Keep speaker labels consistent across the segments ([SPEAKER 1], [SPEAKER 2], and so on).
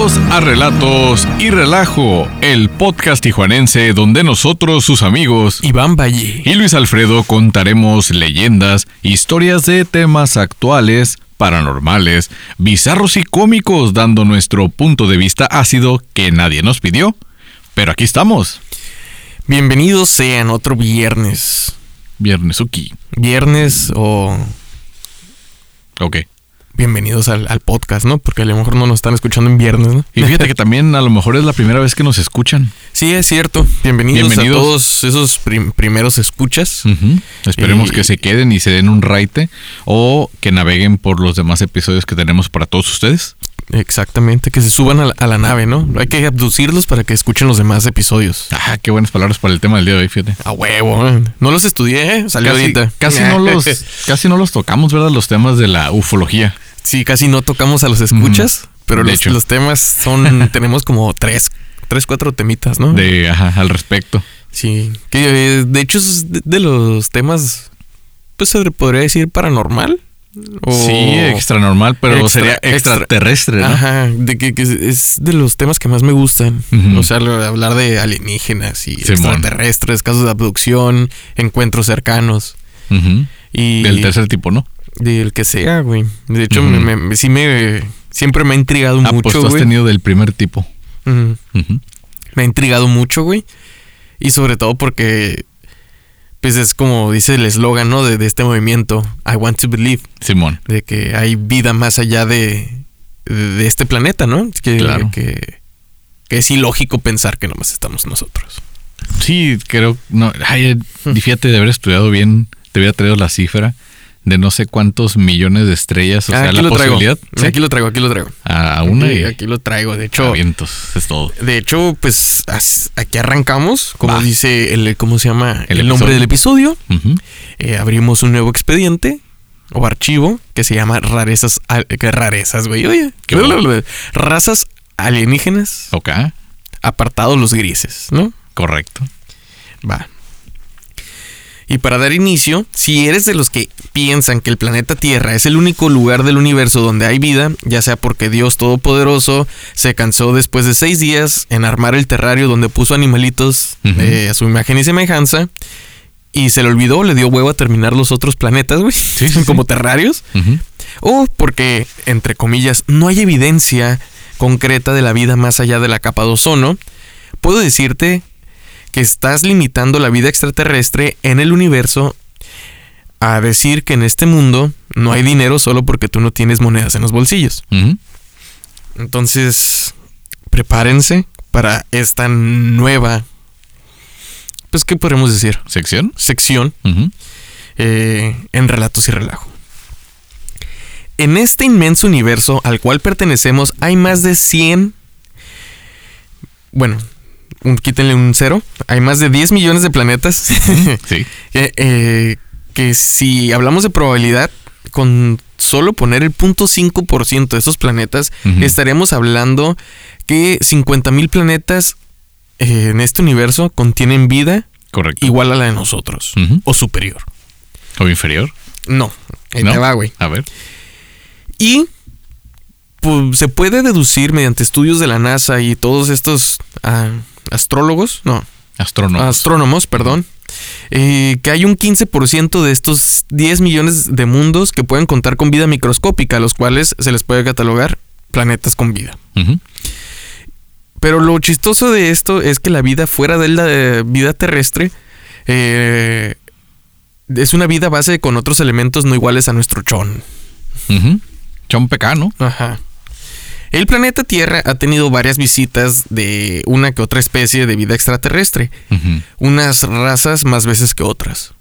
[SPEAKER 1] Bienvenidos a Relatos y Relajo, el podcast tijuanense donde nosotros, sus amigos,
[SPEAKER 2] Iván Valle
[SPEAKER 1] y Luis Alfredo contaremos leyendas, historias de temas actuales, paranormales, bizarros y cómicos, dando nuestro punto de vista ácido que nadie nos pidió. Pero aquí estamos.
[SPEAKER 2] Bienvenidos sean otro viernes.
[SPEAKER 1] Viernes Uki.
[SPEAKER 2] Viernes o
[SPEAKER 1] Ok.
[SPEAKER 2] Bienvenidos al, al podcast, ¿no? Porque a lo mejor no nos están escuchando en viernes, ¿no?
[SPEAKER 1] Y fíjate que también a lo mejor es la primera vez que nos escuchan.
[SPEAKER 2] Sí, es cierto. Bienvenidos,
[SPEAKER 1] Bienvenidos.
[SPEAKER 2] a todos esos prim- primeros escuchas.
[SPEAKER 1] Esperemos
[SPEAKER 2] Y-
[SPEAKER 1] que se queden y se den un raite o que naveguen por los demás episodios que tenemos para todos ustedes.
[SPEAKER 2] Exactamente, que se suban a la, a la nave, ¿no? Hay que abducirlos para que escuchen los demás episodios.
[SPEAKER 1] Ah, qué buenas palabras para el tema del día de hoy, fíjate.
[SPEAKER 2] A huevo. ¿eh? No los estudié, ¿eh? Salió
[SPEAKER 1] Casi,
[SPEAKER 2] ahorita.
[SPEAKER 1] casi no los casi no los tocamos, ¿verdad? Los temas de la ufología.
[SPEAKER 2] Sí, casi no tocamos a los escuchas, pero
[SPEAKER 1] De
[SPEAKER 2] los, temas son... tenemos como tres, tres, cuatro temitas, ¿no?
[SPEAKER 1] De ajá, al respecto.
[SPEAKER 2] Sí, que eh, de hecho es de, de los temas, pues se podría decir paranormal. O-
[SPEAKER 1] Sí, extra normal, pero
[SPEAKER 2] Extra-
[SPEAKER 1] sería
[SPEAKER 2] extra-
[SPEAKER 1] extraterrestre, ¿no?
[SPEAKER 2] Ajá, de que, que es de los temas que más me gustan. O sea, hablar de alienígenas y
[SPEAKER 1] Simón.
[SPEAKER 2] extraterrestres, casos de abducción, encuentros cercanos y
[SPEAKER 1] Del tercer tipo, ¿no?
[SPEAKER 2] Del que sea, güey. De hecho, me, me- sí me siempre me ha intrigado
[SPEAKER 1] Ah, pues
[SPEAKER 2] mucho,
[SPEAKER 1] tú has
[SPEAKER 2] güey.
[SPEAKER 1] tenido del primer tipo.
[SPEAKER 2] Me ha intrigado mucho, güey. Y sobre todo porque, pues es como dice el eslogan, ¿no? De, de este movimiento, I want to believe,
[SPEAKER 1] Simón.
[SPEAKER 2] de que hay vida más allá de, de, de este planeta, ¿no? Que,
[SPEAKER 1] Claro.
[SPEAKER 2] que, que es ilógico pensar que nomás estamos nosotros.
[SPEAKER 1] Sí, creo. No, ay, eh, fíjate de haber estudiado bien, te hubiera traído la cifra de no sé cuántos millones de estrellas. O
[SPEAKER 2] Ah,
[SPEAKER 1] sea,
[SPEAKER 2] aquí
[SPEAKER 1] la
[SPEAKER 2] lo traigo.
[SPEAKER 1] posibilidad. ¿sí?
[SPEAKER 2] Aquí lo traigo, aquí lo traigo.
[SPEAKER 1] A una
[SPEAKER 2] aquí,
[SPEAKER 1] y
[SPEAKER 2] aquí lo traigo. De hecho,
[SPEAKER 1] vientos, es todo.
[SPEAKER 2] de hecho, pues aquí arrancamos, como
[SPEAKER 1] Va.
[SPEAKER 2] dice el, ¿cómo se llama?
[SPEAKER 1] El
[SPEAKER 2] El, nombre del episodio. Eh, abrimos un nuevo expediente o archivo que se llama rarezas, que rarezas, güey, oye,
[SPEAKER 1] Qué bueno.
[SPEAKER 2] razas alienígenas,
[SPEAKER 1] Ok,
[SPEAKER 2] apartados los grises, ¿no?
[SPEAKER 1] correcto.
[SPEAKER 2] Va. Y para dar inicio, si eres de los que piensan que el planeta Tierra es el único lugar del universo donde hay vida, ya sea porque Dios Todopoderoso se cansó después de seis días en armar el terrario donde puso animalitos eh, a su imagen y semejanza, y se le olvidó, le dio huevo a terminar los otros planetas, güey,
[SPEAKER 1] sí, sí.
[SPEAKER 2] como terrarios, o porque, entre comillas, no hay evidencia concreta de la vida más allá de la capa de ozono, puedo decirte que estás limitando la vida extraterrestre en el universo a decir que en este mundo no hay dinero solo porque tú no tienes monedas en los bolsillos. Entonces, prepárense para esta nueva, pues, ¿qué podemos decir?
[SPEAKER 1] ¿Sección?
[SPEAKER 2] Sección eh, en Relatos y Relajo. En este inmenso universo al cual pertenecemos hay más de 100... Bueno, un, quítenle un cero. Hay más de 10 millones de planetas.
[SPEAKER 1] Sí.
[SPEAKER 2] que, eh, que si hablamos de probabilidad, con solo poner el 0.5% de esos planetas,
[SPEAKER 1] Ujú.
[SPEAKER 2] estaremos hablando que 50 mil planetas eh, en este universo contienen vida
[SPEAKER 1] Correcto.
[SPEAKER 2] igual a la de nosotros o superior.
[SPEAKER 1] ¿O inferior?
[SPEAKER 2] No, ahí
[SPEAKER 1] ¿No?
[SPEAKER 2] te va, güey.
[SPEAKER 1] A ver.
[SPEAKER 2] Y pues, se puede deducir mediante estudios de la NASA y todos estos ah, astrólogos, no,
[SPEAKER 1] Astrónomo.
[SPEAKER 2] astrónomos, perdón, eh, que hay un 15% de estos 10 millones de mundos que pueden contar con vida microscópica, a los cuales se les puede catalogar planetas con vida. Pero lo chistoso de esto es que la vida fuera de la eh, vida terrestre eh, es una vida base con otros elementos no iguales a nuestro chon.
[SPEAKER 1] Ujú. Chon pecano.
[SPEAKER 2] Ajá. El planeta Tierra ha tenido varias visitas de una que otra especie de vida extraterrestre, unas razas más veces que otras,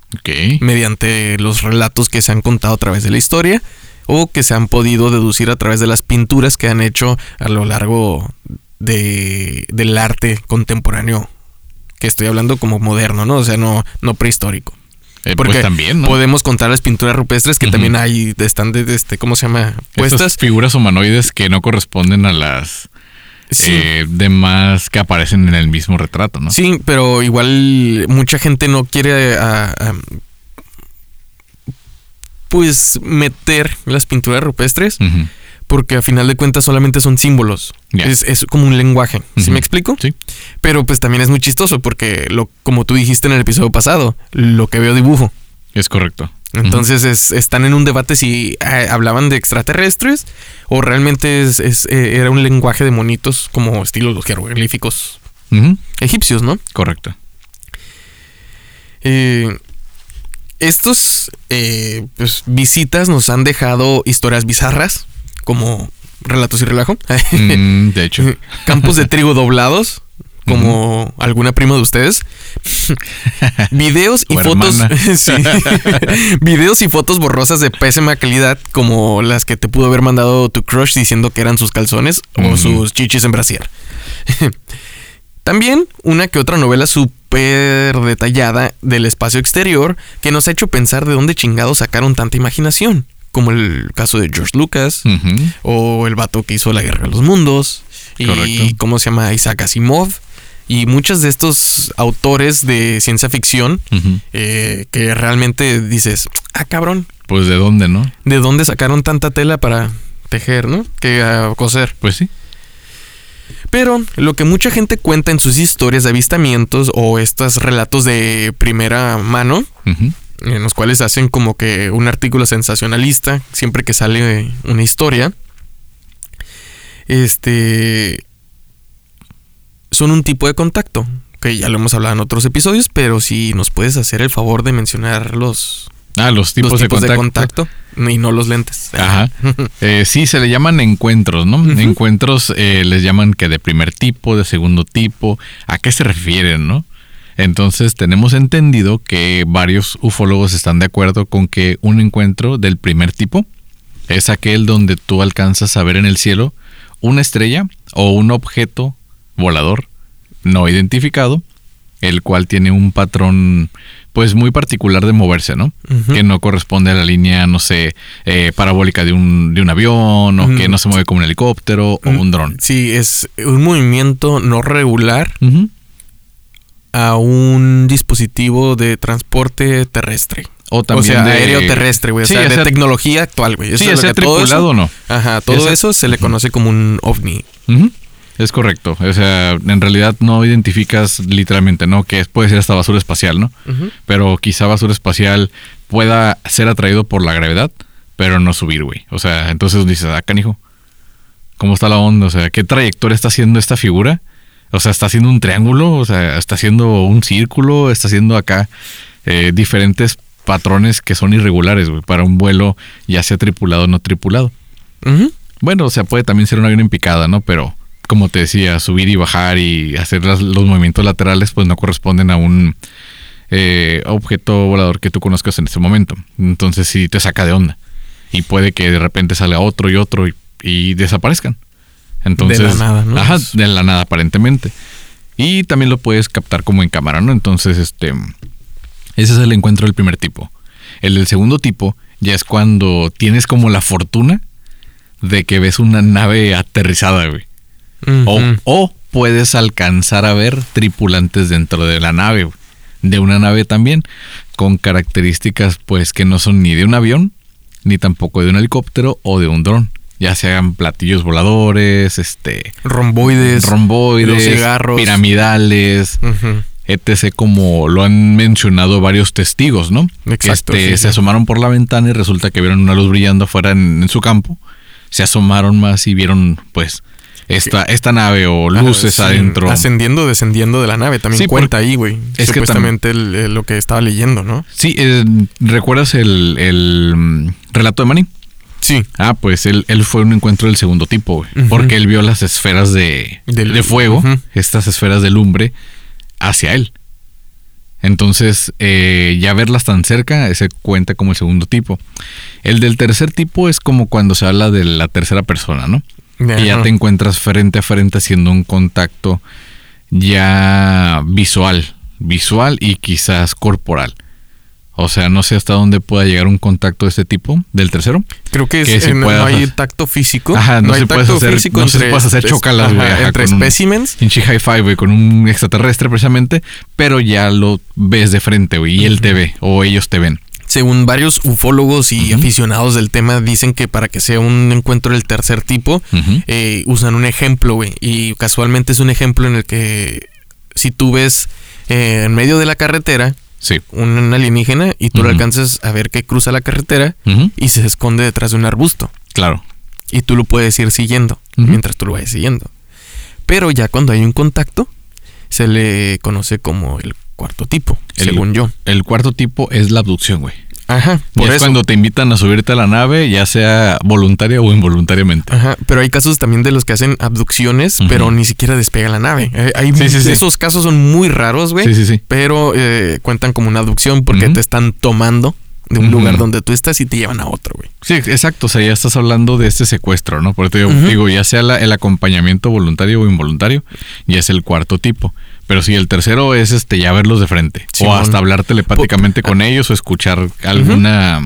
[SPEAKER 2] mediante los relatos que se han contado a través de la historia o que se han podido deducir a través de las pinturas que han hecho a lo largo de, del arte contemporáneo. Que estoy hablando como moderno, ¿no? O sea, no, no prehistórico.
[SPEAKER 1] Eh,
[SPEAKER 2] Porque
[SPEAKER 1] pues también, ¿no?
[SPEAKER 2] podemos contar las pinturas rupestres que también hay, están de, de este, ¿cómo se llama?
[SPEAKER 1] Estas
[SPEAKER 2] Puestas.
[SPEAKER 1] figuras humanoides que no corresponden a las
[SPEAKER 2] Sí.
[SPEAKER 1] eh, demás que aparecen en el mismo retrato, ¿no?
[SPEAKER 2] Sí, pero igual mucha gente no quiere a- a- pues meter las pinturas rupestres
[SPEAKER 1] Ujú.
[SPEAKER 2] Porque a final de cuentas solamente son símbolos. Es, es como un lenguaje. ¿Sí me explico?
[SPEAKER 1] Sí.
[SPEAKER 2] Pero pues también es muy chistoso porque, lo, como tú dijiste en el episodio pasado, lo que veo dibujo.
[SPEAKER 1] Es correcto.
[SPEAKER 2] Entonces es- están en un debate si eh, hablaban de extraterrestres o realmente es, es, eh, era un lenguaje de monitos como estilo los jeroglíficos egipcios, ¿no?
[SPEAKER 1] Correcto.
[SPEAKER 2] Eh, estos eh, pues, visitas nos han dejado historias bizarras, como relatos y relajo.
[SPEAKER 1] Mm, de hecho.
[SPEAKER 2] Campos de trigo doblados, como alguna prima de ustedes. Videos y fotos. Videos y fotos borrosas de pésima calidad, como las que te pudo haber mandado tu crush diciendo que eran sus calzones o sus chichis en brasier. También una que otra novela súper detallada del espacio exterior que nos ha hecho pensar de dónde chingados sacaron tanta imaginación, como el caso de George Lucas o el vato que hizo la Guerra de los Mundos y
[SPEAKER 1] Correcto.
[SPEAKER 2] cómo se llama Isaac Asimov y muchos de estos autores de ciencia ficción eh, que realmente dices, ah cabrón,
[SPEAKER 1] Pues de dónde, ¿no?
[SPEAKER 2] ¿de dónde sacaron tanta tela para tejer, no? Que a coser.
[SPEAKER 1] Pues sí.
[SPEAKER 2] Pero lo que mucha gente cuenta en sus historias de avistamientos o estos relatos de primera mano. En los cuales hacen como que un artículo sensacionalista siempre que sale una historia, este, son un tipo de contacto, que ya lo hemos hablado en otros episodios, pero si nos puedes hacer el favor de mencionar los,
[SPEAKER 1] Ah, los tipos,
[SPEAKER 2] los
[SPEAKER 1] de,
[SPEAKER 2] tipos
[SPEAKER 1] contacto.
[SPEAKER 2] y no los lentes.
[SPEAKER 1] Ajá. Eh, sí, se le llaman encuentros, ¿no? Encuentros eh, les llaman que de primer tipo, de segundo tipo. ¿A qué se refieren, no? Entonces tenemos entendido que varios ufólogos están de acuerdo con que un encuentro del primer tipo es aquel donde tú alcanzas a ver en el cielo una estrella o un objeto volador no identificado, el cual tiene un patrón pues muy particular de moverse, ¿no? Que no corresponde a la línea, no sé, eh, parabólica de un, de un avión, o que no se mueve como un helicóptero o un dron.
[SPEAKER 2] Sí, es un movimiento no regular. A un dispositivo de transporte terrestre.
[SPEAKER 1] O también
[SPEAKER 2] o sea,
[SPEAKER 1] de-
[SPEAKER 2] aéreo terrestre, güey. O
[SPEAKER 1] Sí,
[SPEAKER 2] sea,
[SPEAKER 1] ya
[SPEAKER 2] de
[SPEAKER 1] sea-
[SPEAKER 2] tecnología actual, güey.
[SPEAKER 1] Sí,
[SPEAKER 2] Eso es lo
[SPEAKER 1] sea
[SPEAKER 2] que todo
[SPEAKER 1] tripulado o
[SPEAKER 2] eso-
[SPEAKER 1] no.
[SPEAKER 2] Ajá, todo
[SPEAKER 1] sea-
[SPEAKER 2] eso se le conoce como un ovni.
[SPEAKER 1] Es correcto. O sea, en realidad no identificas literalmente, ¿no? Que puede ser hasta basura espacial, ¿no? Pero quizá basura espacial pueda ser atraído por la gravedad, pero no subir, güey. O sea, entonces dices, ah, canijo, ¿cómo está la onda? O sea, ¿qué trayectoria está haciendo esta figura? O sea, está haciendo un triángulo, o sea, está haciendo un círculo, está haciendo acá eh, diferentes patrones que son irregulares, güey, para un vuelo ya sea tripulado o no tripulado. Bueno, o sea, puede también ser un avión en picada, ¿no? Pero, como te decía, subir y bajar y hacer las- los movimientos laterales, pues no corresponden a un eh, objeto volador que tú conozcas en ese momento. Entonces sí te saca de onda. Y puede que de repente salga otro y otro y, y desaparezcan. Entonces,
[SPEAKER 2] De la nada, ¿no?
[SPEAKER 1] Ajá, de la nada aparentemente. Y también lo puedes captar como en cámara, ¿no? Entonces, este, ese es el encuentro del primer tipo. El del segundo tipo ya es cuando tienes como la fortuna de que ves una nave aterrizada, güey. O, puedes alcanzar a ver tripulantes dentro de la nave, güey. de una nave también, con características pues que no son ni de un avión, ni tampoco de un helicóptero o de un dron. Ya sean platillos voladores, este,
[SPEAKER 2] Romboides.
[SPEAKER 1] romboides,
[SPEAKER 2] los cigarros.
[SPEAKER 1] piramidales, etc. como lo han mencionado varios testigos, ¿no?
[SPEAKER 2] Exacto,
[SPEAKER 1] Este,
[SPEAKER 2] sí,
[SPEAKER 1] se
[SPEAKER 2] sí.
[SPEAKER 1] asomaron por la ventana y resulta que vieron una luz brillando afuera en, en su campo. Se asomaron más y vieron, pues, esta, esta nave o luces
[SPEAKER 2] sí,
[SPEAKER 1] adentro.
[SPEAKER 2] Ascendiendo, descendiendo de la nave. También
[SPEAKER 1] Sí,
[SPEAKER 2] cuenta ahí, güey.
[SPEAKER 1] es que
[SPEAKER 2] Supuestamente el- el- lo que estaba leyendo, ¿no?
[SPEAKER 1] Sí, eh, ¿recuerdas el, el, mm, relato de Manny?
[SPEAKER 2] Sí.
[SPEAKER 1] Ah, pues él, él fue un encuentro del segundo tipo, güey. Porque él vio las esferas de,
[SPEAKER 2] Del-
[SPEAKER 1] de fuego, estas esferas de lumbre, hacia él. Entonces, eh, ya verlas tan cerca, ese cuenta como el segundo tipo. El del tercer tipo es como cuando se habla de la tercera persona, ¿no? Ya te encuentras frente a frente haciendo un contacto ya visual, visual y quizás corporal. O sea, no sé hasta dónde pueda llegar un contacto de este tipo, del tercero.
[SPEAKER 2] Creo que, es-
[SPEAKER 1] que
[SPEAKER 2] no, no hay
[SPEAKER 1] hacer.
[SPEAKER 2] tacto físico.
[SPEAKER 1] Ajá, no
[SPEAKER 2] hay
[SPEAKER 1] se puede hacer- no se puede hacer chocalas, güey,
[SPEAKER 2] entre espécimens.
[SPEAKER 1] Pinche hi-fi, güey, con un extraterrestre precisamente, pero ya lo ves de frente, güey, y él te ve, o ellos te ven.
[SPEAKER 2] Según varios ufólogos y aficionados del tema, dicen que para que sea un encuentro del tercer tipo, eh, usan un ejemplo, güey. Y casualmente es un ejemplo en el que si tú ves eh, en medio de la carretera
[SPEAKER 1] Sí.
[SPEAKER 2] un alienígena y tú lo alcanzas a ver que cruza la carretera y se esconde detrás de un arbusto.
[SPEAKER 1] Claro.
[SPEAKER 2] Y tú lo puedes ir siguiendo mientras tú lo vayas siguiendo. Pero ya cuando hay un contacto, se le conoce como el cuarto tipo, según yo.
[SPEAKER 1] El cuarto tipo es la abducción, güey.
[SPEAKER 2] Ajá,
[SPEAKER 1] por es cuando te invitan a subirte a la nave, ya sea voluntaria o involuntariamente.
[SPEAKER 2] Ajá, pero hay casos también de los que hacen abducciones, pero ni siquiera despega la nave. Eh, hay, Esos casos son muy raros, güey. Sí, sí, sí. Pero eh, cuentan como una abducción porque te están tomando de un lugar donde tú estás y te llevan a otro, güey.
[SPEAKER 1] Sí, exacto. O sea, ya estás hablando de este secuestro, ¿no? Porque te digo, ya sea el acompañamiento voluntario o involuntario, ya es el cuarto tipo. Pero sí, el tercero es este ya verlos de frente. o hasta hablar telepáticamente con ellos o escuchar alguna,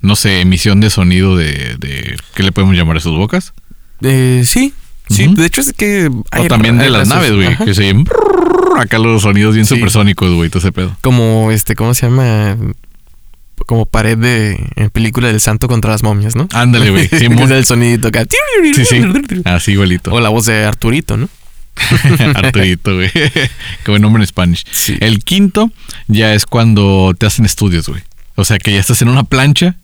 [SPEAKER 1] no sé, emisión de sonido de, de ¿qué le podemos llamar a sus bocas?
[SPEAKER 2] Eh, sí, sí. De hecho es que...
[SPEAKER 1] o también de las naves, güey, que se acá los sonidos bien supersónicos, güey, todo ese pedo.
[SPEAKER 2] Como este, ¿cómo se llama? como pared de en película del santo contra las momias, ¿no?
[SPEAKER 1] Ándale, güey.
[SPEAKER 2] Sí, el sonidito acá.
[SPEAKER 1] Sí, sí. Así igualito.
[SPEAKER 2] O la voz de Arturito, ¿no?
[SPEAKER 1] Arturito, güey. Qué buen nombre en Spanish. El quinto ya es cuando te hacen estudios, güey. O sea que ya estás en una plancha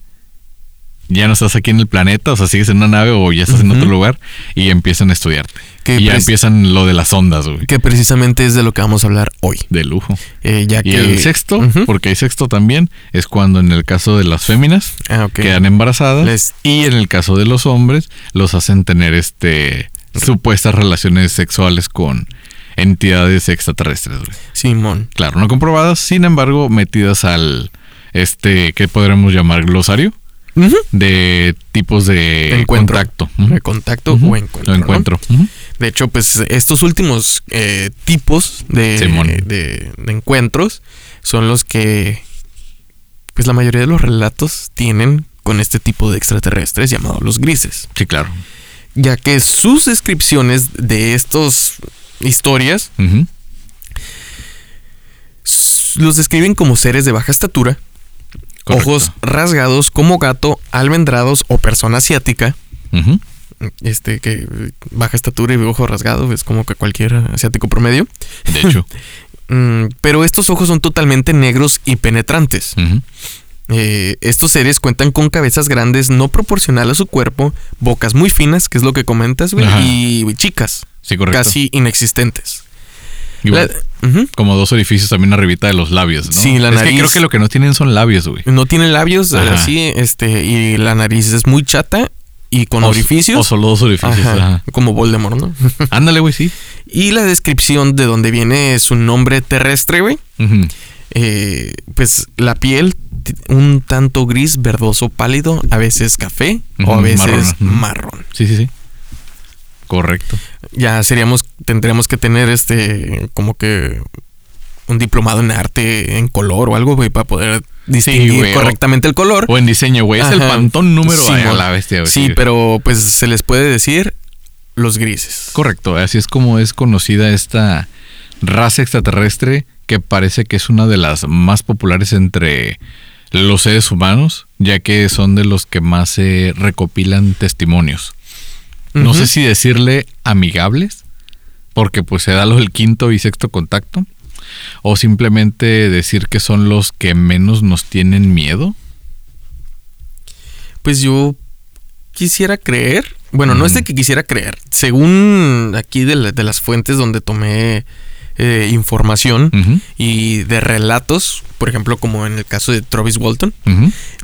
[SPEAKER 1] ya no estás aquí en el planeta, o sea, sigues en una nave o ya estás en otro lugar y empiezan a estudiarte. y ya empiezan lo de las ondas, güey.
[SPEAKER 2] Que precisamente es de lo que vamos a hablar hoy.
[SPEAKER 1] De lujo.
[SPEAKER 2] Eh, ya
[SPEAKER 1] y el sexto, porque hay sexto también, es cuando en el caso de las féminas ah, quedan embarazadas y en el caso de los hombres los hacen tener este supuestas relaciones sexuales con entidades extraterrestres, güey.
[SPEAKER 2] Simón.
[SPEAKER 1] Claro, no comprobadas, sin embargo, metidas al este, ¿qué podremos llamar? glosario de tipos de contacto.
[SPEAKER 2] De contacto o encuentro.
[SPEAKER 1] encuentro.
[SPEAKER 2] De hecho, pues estos últimos eh, tipos de, de, encuentros son los que, pues la mayoría de los relatos tienen con este tipo de extraterrestres llamados los grises.
[SPEAKER 1] Sí, claro.
[SPEAKER 2] Ya que sus descripciones de estas historias los describen como seres de baja estatura, ojos rasgados como gato, almendrados o persona asiática. Este que baja estatura y ojos rasgados es como que cualquier asiático promedio.
[SPEAKER 1] De hecho.
[SPEAKER 2] Mm, pero estos ojos son totalmente negros y penetrantes. Eh, estos seres cuentan con cabezas grandes no proporcional a su cuerpo, bocas muy finas, que es lo que comentas, y chicas. Casi inexistentes.
[SPEAKER 1] Como dos orificios también arribita de los labios, ¿no?
[SPEAKER 2] Sí, la nariz.
[SPEAKER 1] creo que lo que no tienen son labios, güey.
[SPEAKER 2] No tienen labios, así, este, y la nariz es muy chata y con orificios.
[SPEAKER 1] O solo dos orificios.
[SPEAKER 2] Como Voldemort, ¿no?
[SPEAKER 1] Ándale, güey, sí.
[SPEAKER 2] Y la descripción de donde viene su nombre terrestre, güey. Eh, pues la piel un tanto gris, verdoso, pálido, a veces café o a veces marrón.
[SPEAKER 1] Sí, sí, sí. Correcto.
[SPEAKER 2] Ya seríamos, tendríamos que tener este, como que un diplomado en arte en color o algo, güey, para poder distinguir correctamente el color.
[SPEAKER 1] O en diseño, güey. Es el pantón número sí, a la bestia,
[SPEAKER 2] Sí, pero pues se les puede decir los grises.
[SPEAKER 1] Correcto. Así es como es conocida esta raza extraterrestre que parece que es una de las más populares entre los seres humanos, ya que son de los que más se recopilan testimonios. No sé si decirle amigables, porque pues se da lo del quinto y sexto contacto, o simplemente decir que son los que menos nos tienen miedo.
[SPEAKER 2] Pues yo quisiera creer, bueno, no es de que quisiera creer, según aquí de, las fuentes donde tomé eh, información y de relatos, por ejemplo, como en el caso de Travis Walton,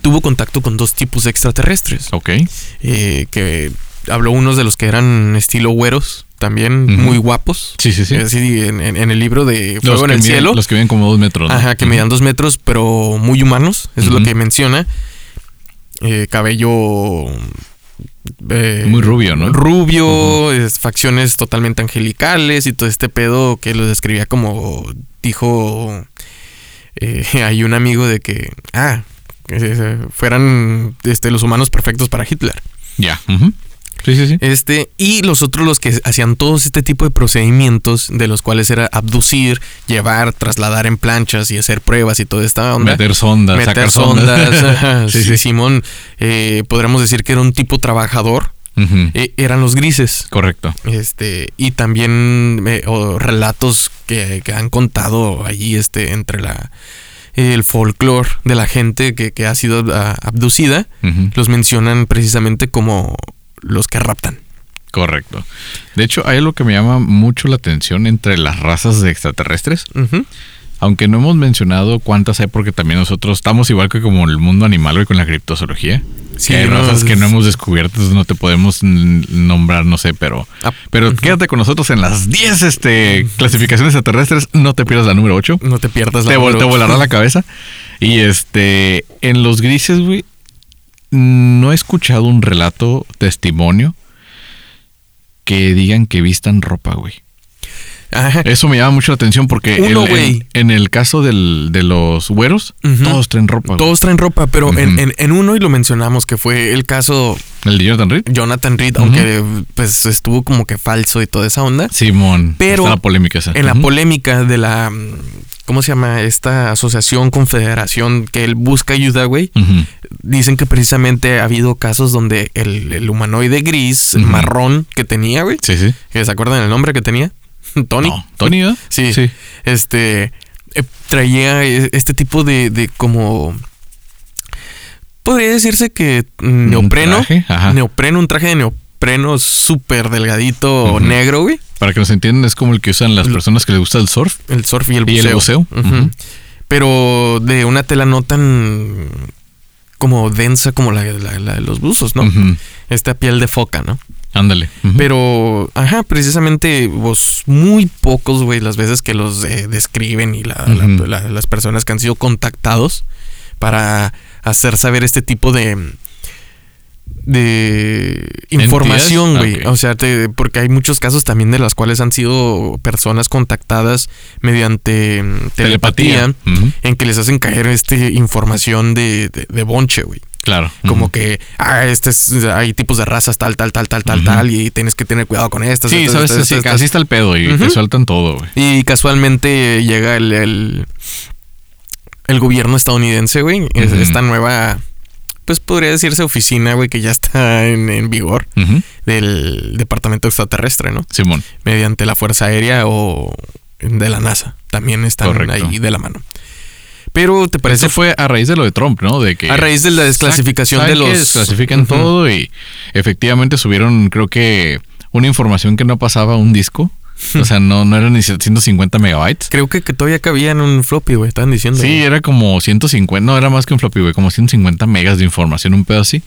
[SPEAKER 2] tuvo contacto con dos tipos extraterrestres.
[SPEAKER 1] Ok.
[SPEAKER 2] Eh, que habló unos de los que eran estilo güeros, también muy guapos.
[SPEAKER 1] Sí, sí, sí.
[SPEAKER 2] Así en, el libro de Fuego en el Cielo.
[SPEAKER 1] Los que viven como dos metros.
[SPEAKER 2] Ajá, que medían dos metros, pero muy humanos. Eso es lo que menciona. Eh, cabello.
[SPEAKER 1] Eh, muy rubio, ¿no?
[SPEAKER 2] Rubio, facciones totalmente angelicales y todo este pedo que lo describía como dijo. Eh, hay un amigo de que. Ah, que fueran este, los humanos perfectos para Hitler.
[SPEAKER 1] Ya. Sí, sí, sí.
[SPEAKER 2] Este, y los otros los que hacían todos este tipo de procedimientos, de los cuales era abducir, llevar, trasladar en planchas y hacer pruebas y toda esta onda.
[SPEAKER 1] Meter sondas,
[SPEAKER 2] Meter
[SPEAKER 1] sacar sondas. Sí,
[SPEAKER 2] sí. Simón, eh, podríamos decir que era un tipo trabajador. Eh, eran los grises.
[SPEAKER 1] Correcto.
[SPEAKER 2] Este, y también eh, relatos que, que han contado allí este, entre la el folclore de la gente que, que ha sido abducida, los mencionan precisamente como los que raptan.
[SPEAKER 1] Correcto. De hecho, hay algo que me llama mucho la atención entre las razas de extraterrestres. Aunque no hemos mencionado cuántas hay, porque también nosotros estamos igual que como el mundo animal güey, con la criptozoología.
[SPEAKER 2] Sí,
[SPEAKER 1] hay
[SPEAKER 2] no,
[SPEAKER 1] razas que no hemos descubierto, entonces no te podemos nombrar, no sé, pero.
[SPEAKER 2] Ah,
[SPEAKER 1] Pero quédate con nosotros en las 10 este, clasificaciones extraterrestres. No te pierdas la número 8.
[SPEAKER 2] No te pierdas la
[SPEAKER 1] Te,
[SPEAKER 2] número
[SPEAKER 1] te
[SPEAKER 2] ocho.
[SPEAKER 1] volará la cabeza. Y este, en los grises, güey, no he escuchado un relato, testimonio, que digan que vistan ropa, güey.
[SPEAKER 2] Ajá.
[SPEAKER 1] Eso me llama mucho la atención porque
[SPEAKER 2] Uno,
[SPEAKER 1] el- en, en el caso del- de los güeros, todos traen ropa. güey.
[SPEAKER 2] Todos traen ropa, pero en, en- en uno, y lo mencionamos, que fue el caso
[SPEAKER 1] El de Jonathan Reed.
[SPEAKER 2] Jonathan Reed, aunque pues estuvo como que falso y toda esa onda.
[SPEAKER 1] Simón.
[SPEAKER 2] Pero
[SPEAKER 1] Está la polémica esa.
[SPEAKER 2] En la polémica de la. ¿Cómo se llama? Esta asociación, confederación que él busca ayuda, güey. Dicen que precisamente ha habido casos donde el, el humanoide gris, marrón que tenía, güey.
[SPEAKER 1] Sí, sí.
[SPEAKER 2] ¿Se acuerdan el nombre que tenía? Tony.
[SPEAKER 1] No, Tony, ¿verdad?
[SPEAKER 2] Sí.
[SPEAKER 1] Sí.
[SPEAKER 2] Este. eh, traía eh, este tipo de, de como. Podría decirse que mm, neopreno.
[SPEAKER 1] traje, ajá.
[SPEAKER 2] Neopreno, un traje de neopreno súper delgadito negro, güey.
[SPEAKER 1] Para que nos entiendan, es como el que usan las personas que les gusta el surf.
[SPEAKER 2] El surf y el
[SPEAKER 1] Y
[SPEAKER 2] buceo.
[SPEAKER 1] el buceo.
[SPEAKER 2] Ujú. Pero de una tela no tan como densa como la, la- la de los buzos, ¿no? Esta piel de foca, ¿no?
[SPEAKER 1] Ándale.
[SPEAKER 2] Pero, ajá, precisamente vos, muy pocos, güey, las veces que los eh, describen y la- la- las personas que han sido contactados para hacer saber este tipo de de información, güey. O sea, te- porque hay muchos casos también de las cuales han sido personas contactadas mediante mm, telepatía, en que les hacen caer este información de, de, de bonche, güey.
[SPEAKER 1] Claro.
[SPEAKER 2] Como que, ah, este es, hay tipos de razas tal, tal, tal, tal, tal, tal, y tienes que tener cuidado con estas.
[SPEAKER 1] Sí,
[SPEAKER 2] estas,
[SPEAKER 1] sabes,
[SPEAKER 2] estas,
[SPEAKER 1] sí,
[SPEAKER 2] estas.
[SPEAKER 1] así está el pedo y te sueltan todo, güey.
[SPEAKER 2] Y casualmente llega el, el, el gobierno estadounidense, güey, esta nueva, pues podría decirse oficina, güey, que ya está en, en vigor del Departamento Extraterrestre, ¿no?
[SPEAKER 1] Simón.
[SPEAKER 2] Mediante la Fuerza Aérea o de la NASA. También están
[SPEAKER 1] Correcto.
[SPEAKER 2] ahí de la mano. Pero te parece
[SPEAKER 1] Eso fue a raíz de lo de Trump, ¿no? De que
[SPEAKER 2] A raíz de la desclasificación
[SPEAKER 1] ¿saben
[SPEAKER 2] de los-
[SPEAKER 1] Desclasifican todo y efectivamente subieron, creo que, una información que no pasaba un disco. O sea, no, no eran ni 150 megabytes.
[SPEAKER 2] Creo que, que todavía cabía en un floppy, güey, estaban diciendo.
[SPEAKER 1] Sí, era como 150, no era más que un floppy, güey, como 150 megas de información, un pedo así,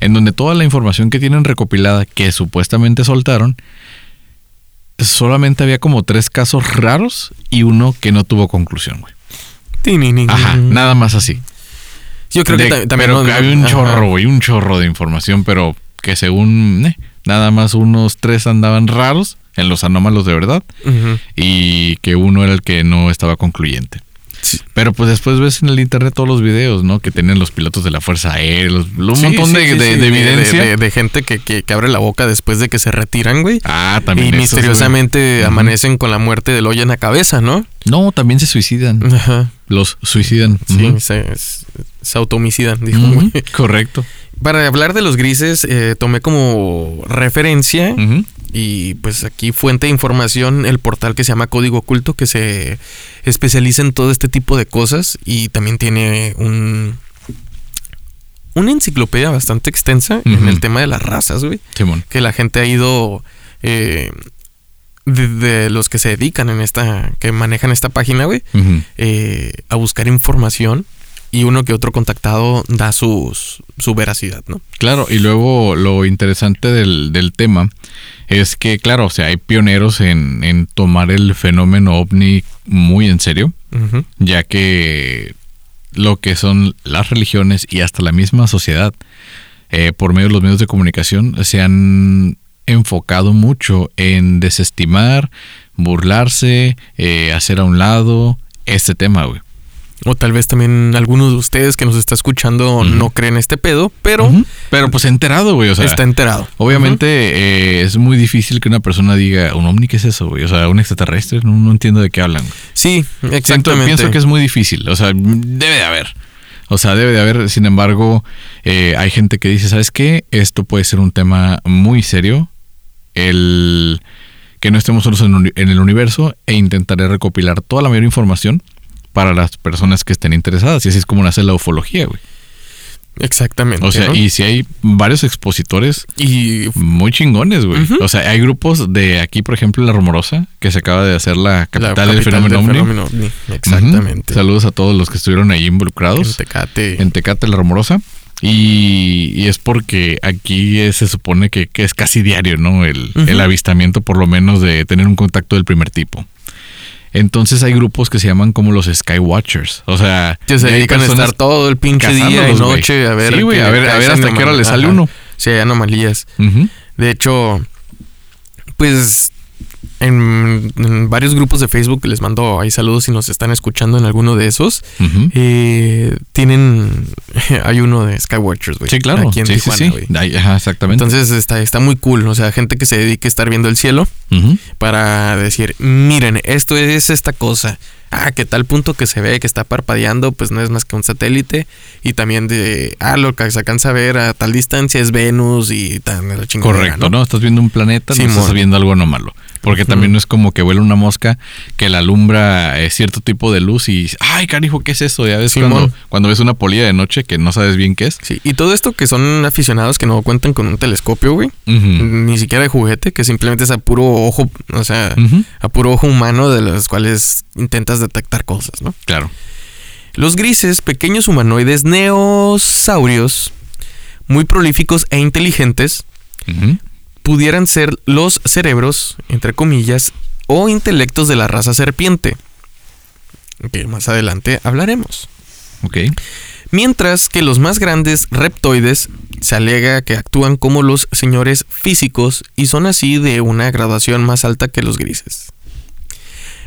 [SPEAKER 1] en donde toda la información que tienen recopilada, que supuestamente soltaron, solamente había como tres casos raros y uno que no tuvo conclusión, güey. Ajá, nada más así.
[SPEAKER 2] Yo creo
[SPEAKER 1] De-
[SPEAKER 2] que ta- también.
[SPEAKER 1] pero
[SPEAKER 2] no-
[SPEAKER 1] había un chorro, güey, un chorro de información, pero que según eh, nada más unos tres andaban raros en los anómalos de verdad y que uno era el que no estaba concluyente.
[SPEAKER 2] Sí.
[SPEAKER 1] Pero pues después ves en el internet todos los videos, ¿no? Que tienen los pilotos de la Fuerza Aérea, los- un
[SPEAKER 2] Sí,
[SPEAKER 1] montón
[SPEAKER 2] sí,
[SPEAKER 1] de, de- evidencia.
[SPEAKER 2] De, de gente que, que- que abre la boca después de que se retiran, güey.
[SPEAKER 1] ah, también.
[SPEAKER 2] Y misteriosamente
[SPEAKER 1] güey.
[SPEAKER 2] Amanecen con la muerte del hoyo en la cabeza, ¿no?
[SPEAKER 1] No, también se suicidan.
[SPEAKER 2] Ajá.
[SPEAKER 1] Los suicidan.
[SPEAKER 2] Sí, se, se automicidan, dijo, güey.
[SPEAKER 1] Correcto.
[SPEAKER 2] Para hablar de los grises, eh, tomé como referencia. Y pues aquí fuente de información el portal que se llama Código Oculto que se especializa en todo este tipo de cosas y también tiene un una enciclopedia bastante extensa en el tema de las razas, güey, que la gente ha ido eh, de, de los que se dedican en esta que manejan esta página, güey, eh, a buscar información y uno que otro contactado da sus, su veracidad, ¿no?
[SPEAKER 1] Claro, y luego lo interesante del, del tema es que, claro, o sea, hay pioneros en, en tomar el fenómeno ovni muy en serio, ya que lo que son las religiones y hasta la misma sociedad, eh, por medio de los medios de comunicación, se han enfocado mucho en desestimar, burlarse, eh, hacer a un lado este tema, güey.
[SPEAKER 2] O tal vez también algunos de ustedes que nos está escuchando no creen este pedo, pero.
[SPEAKER 1] Pero pues enterado, güey. O sea,
[SPEAKER 2] está enterado.
[SPEAKER 1] obviamente eh, es muy difícil que una persona diga, ¿un ovni qué es eso, güey? O sea, un extraterrestre, no, no entiendo de qué hablan. güey.
[SPEAKER 2] Sí,
[SPEAKER 1] Siento,
[SPEAKER 2] exactamente.
[SPEAKER 1] pienso que es muy difícil. O sea, debe de haber. O sea, debe de haber. Sin embargo, eh, hay gente que dice, ¿sabes qué? Esto puede ser un tema muy serio. El que no estemos solos en, en el universo e intentaré recopilar toda la mayor información para las personas que estén interesadas. Y así es como nace la ufología, güey.
[SPEAKER 2] Exactamente.
[SPEAKER 1] O sea,
[SPEAKER 2] ¿no?
[SPEAKER 1] y si hay varios expositores
[SPEAKER 2] Y
[SPEAKER 1] muy chingones, güey. O sea, hay grupos de aquí, por ejemplo, La Rumorosa, que se acaba de hacer la
[SPEAKER 2] la
[SPEAKER 1] capital del fenómeno ovni.
[SPEAKER 2] fenómeno ovni. Exactamente.
[SPEAKER 1] Saludos a todos los que estuvieron ahí
[SPEAKER 2] En
[SPEAKER 1] involucrados
[SPEAKER 2] Tecate.
[SPEAKER 1] en Tecate la Rumorosa. Y, y es porque aquí se supone que, que es casi diario, ¿no? El avistamiento, por lo menos, de tener un contacto del primer tipo. Entonces hay grupos que se llaman como los Skywatchers. O sea,
[SPEAKER 2] Que se dedican a estar todo el pinche día y noche a ver.
[SPEAKER 1] Sí, güey, a ver- a ver hasta qué hora le sale
[SPEAKER 2] Ajá.
[SPEAKER 1] uno.
[SPEAKER 2] Sí, hay anomalías. De hecho, pues en, en varios grupos de Facebook les mando ahí saludos si nos están escuchando en alguno de esos. Eh, tienen. Hay uno de Skywatchers, güey.
[SPEAKER 1] Sí, claro.
[SPEAKER 2] Aquí en
[SPEAKER 1] sí, sí,
[SPEAKER 2] Tijuana,
[SPEAKER 1] sí. ajá, exactamente.
[SPEAKER 2] Entonces está, está muy cool. O sea, gente que se dedique a estar viendo el cielo para decir, miren, esto es esta cosa. Ah, que tal punto que se ve que está parpadeando, pues no es más que un satélite. Y también de, ah, lo que se alcanza a ver a tal distancia es Venus y tan la
[SPEAKER 1] Correcto, ¿no? Estás viendo un planeta, no estás viendo algo anómalo. Porque. También no es como que vuela una mosca que la alumbra eh, cierto tipo de luz y, ay, carijo, ¿qué es eso? Ya ves cuando, cuando ves una polilla de noche que no sabes bien qué es.
[SPEAKER 2] Sí, y todo esto que son aficionados que no cuentan con un telescopio, güey. Ni siquiera de juguete, que simplemente es a puro ojo, o sea, a puro ojo humano de los cuales intentas detectar cosas, ¿no?
[SPEAKER 1] Claro.
[SPEAKER 2] Los grises, pequeños humanoides neosaurios, muy prolíficos e inteligentes,
[SPEAKER 1] Ujú.
[SPEAKER 2] Pudieran ser los cerebros, entre comillas, o intelectos de la raza serpiente. Que más adelante hablaremos.
[SPEAKER 1] Ok.
[SPEAKER 2] Mientras que los más grandes reptoides se alega que actúan como los señores físicos y son así de una graduación más alta que los grises.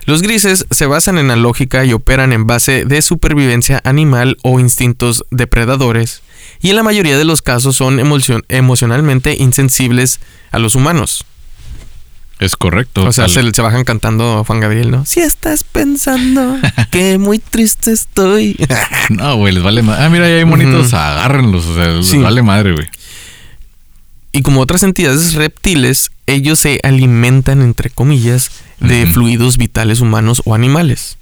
[SPEAKER 2] Los grises se basan en la lógica y operan en base de supervivencia animal o instintos depredadores, y en la mayoría de los casos son emocion- emocionalmente insensibles a los humanos.
[SPEAKER 1] Es correcto.
[SPEAKER 2] O sea,
[SPEAKER 1] Al-
[SPEAKER 2] se, se bajan cantando Juan Gabriel, ¿no? Si estás pensando que muy triste estoy.
[SPEAKER 1] No, güey, les vale madre. Ah, mira, ahí hay monitos,
[SPEAKER 2] Ujú.
[SPEAKER 1] agárrenlos. O sea, les
[SPEAKER 2] Sí.
[SPEAKER 1] vale madre, güey.
[SPEAKER 2] Y como otras entidades reptiles, ellos se alimentan, entre comillas, de fluidos vitales humanos o animales,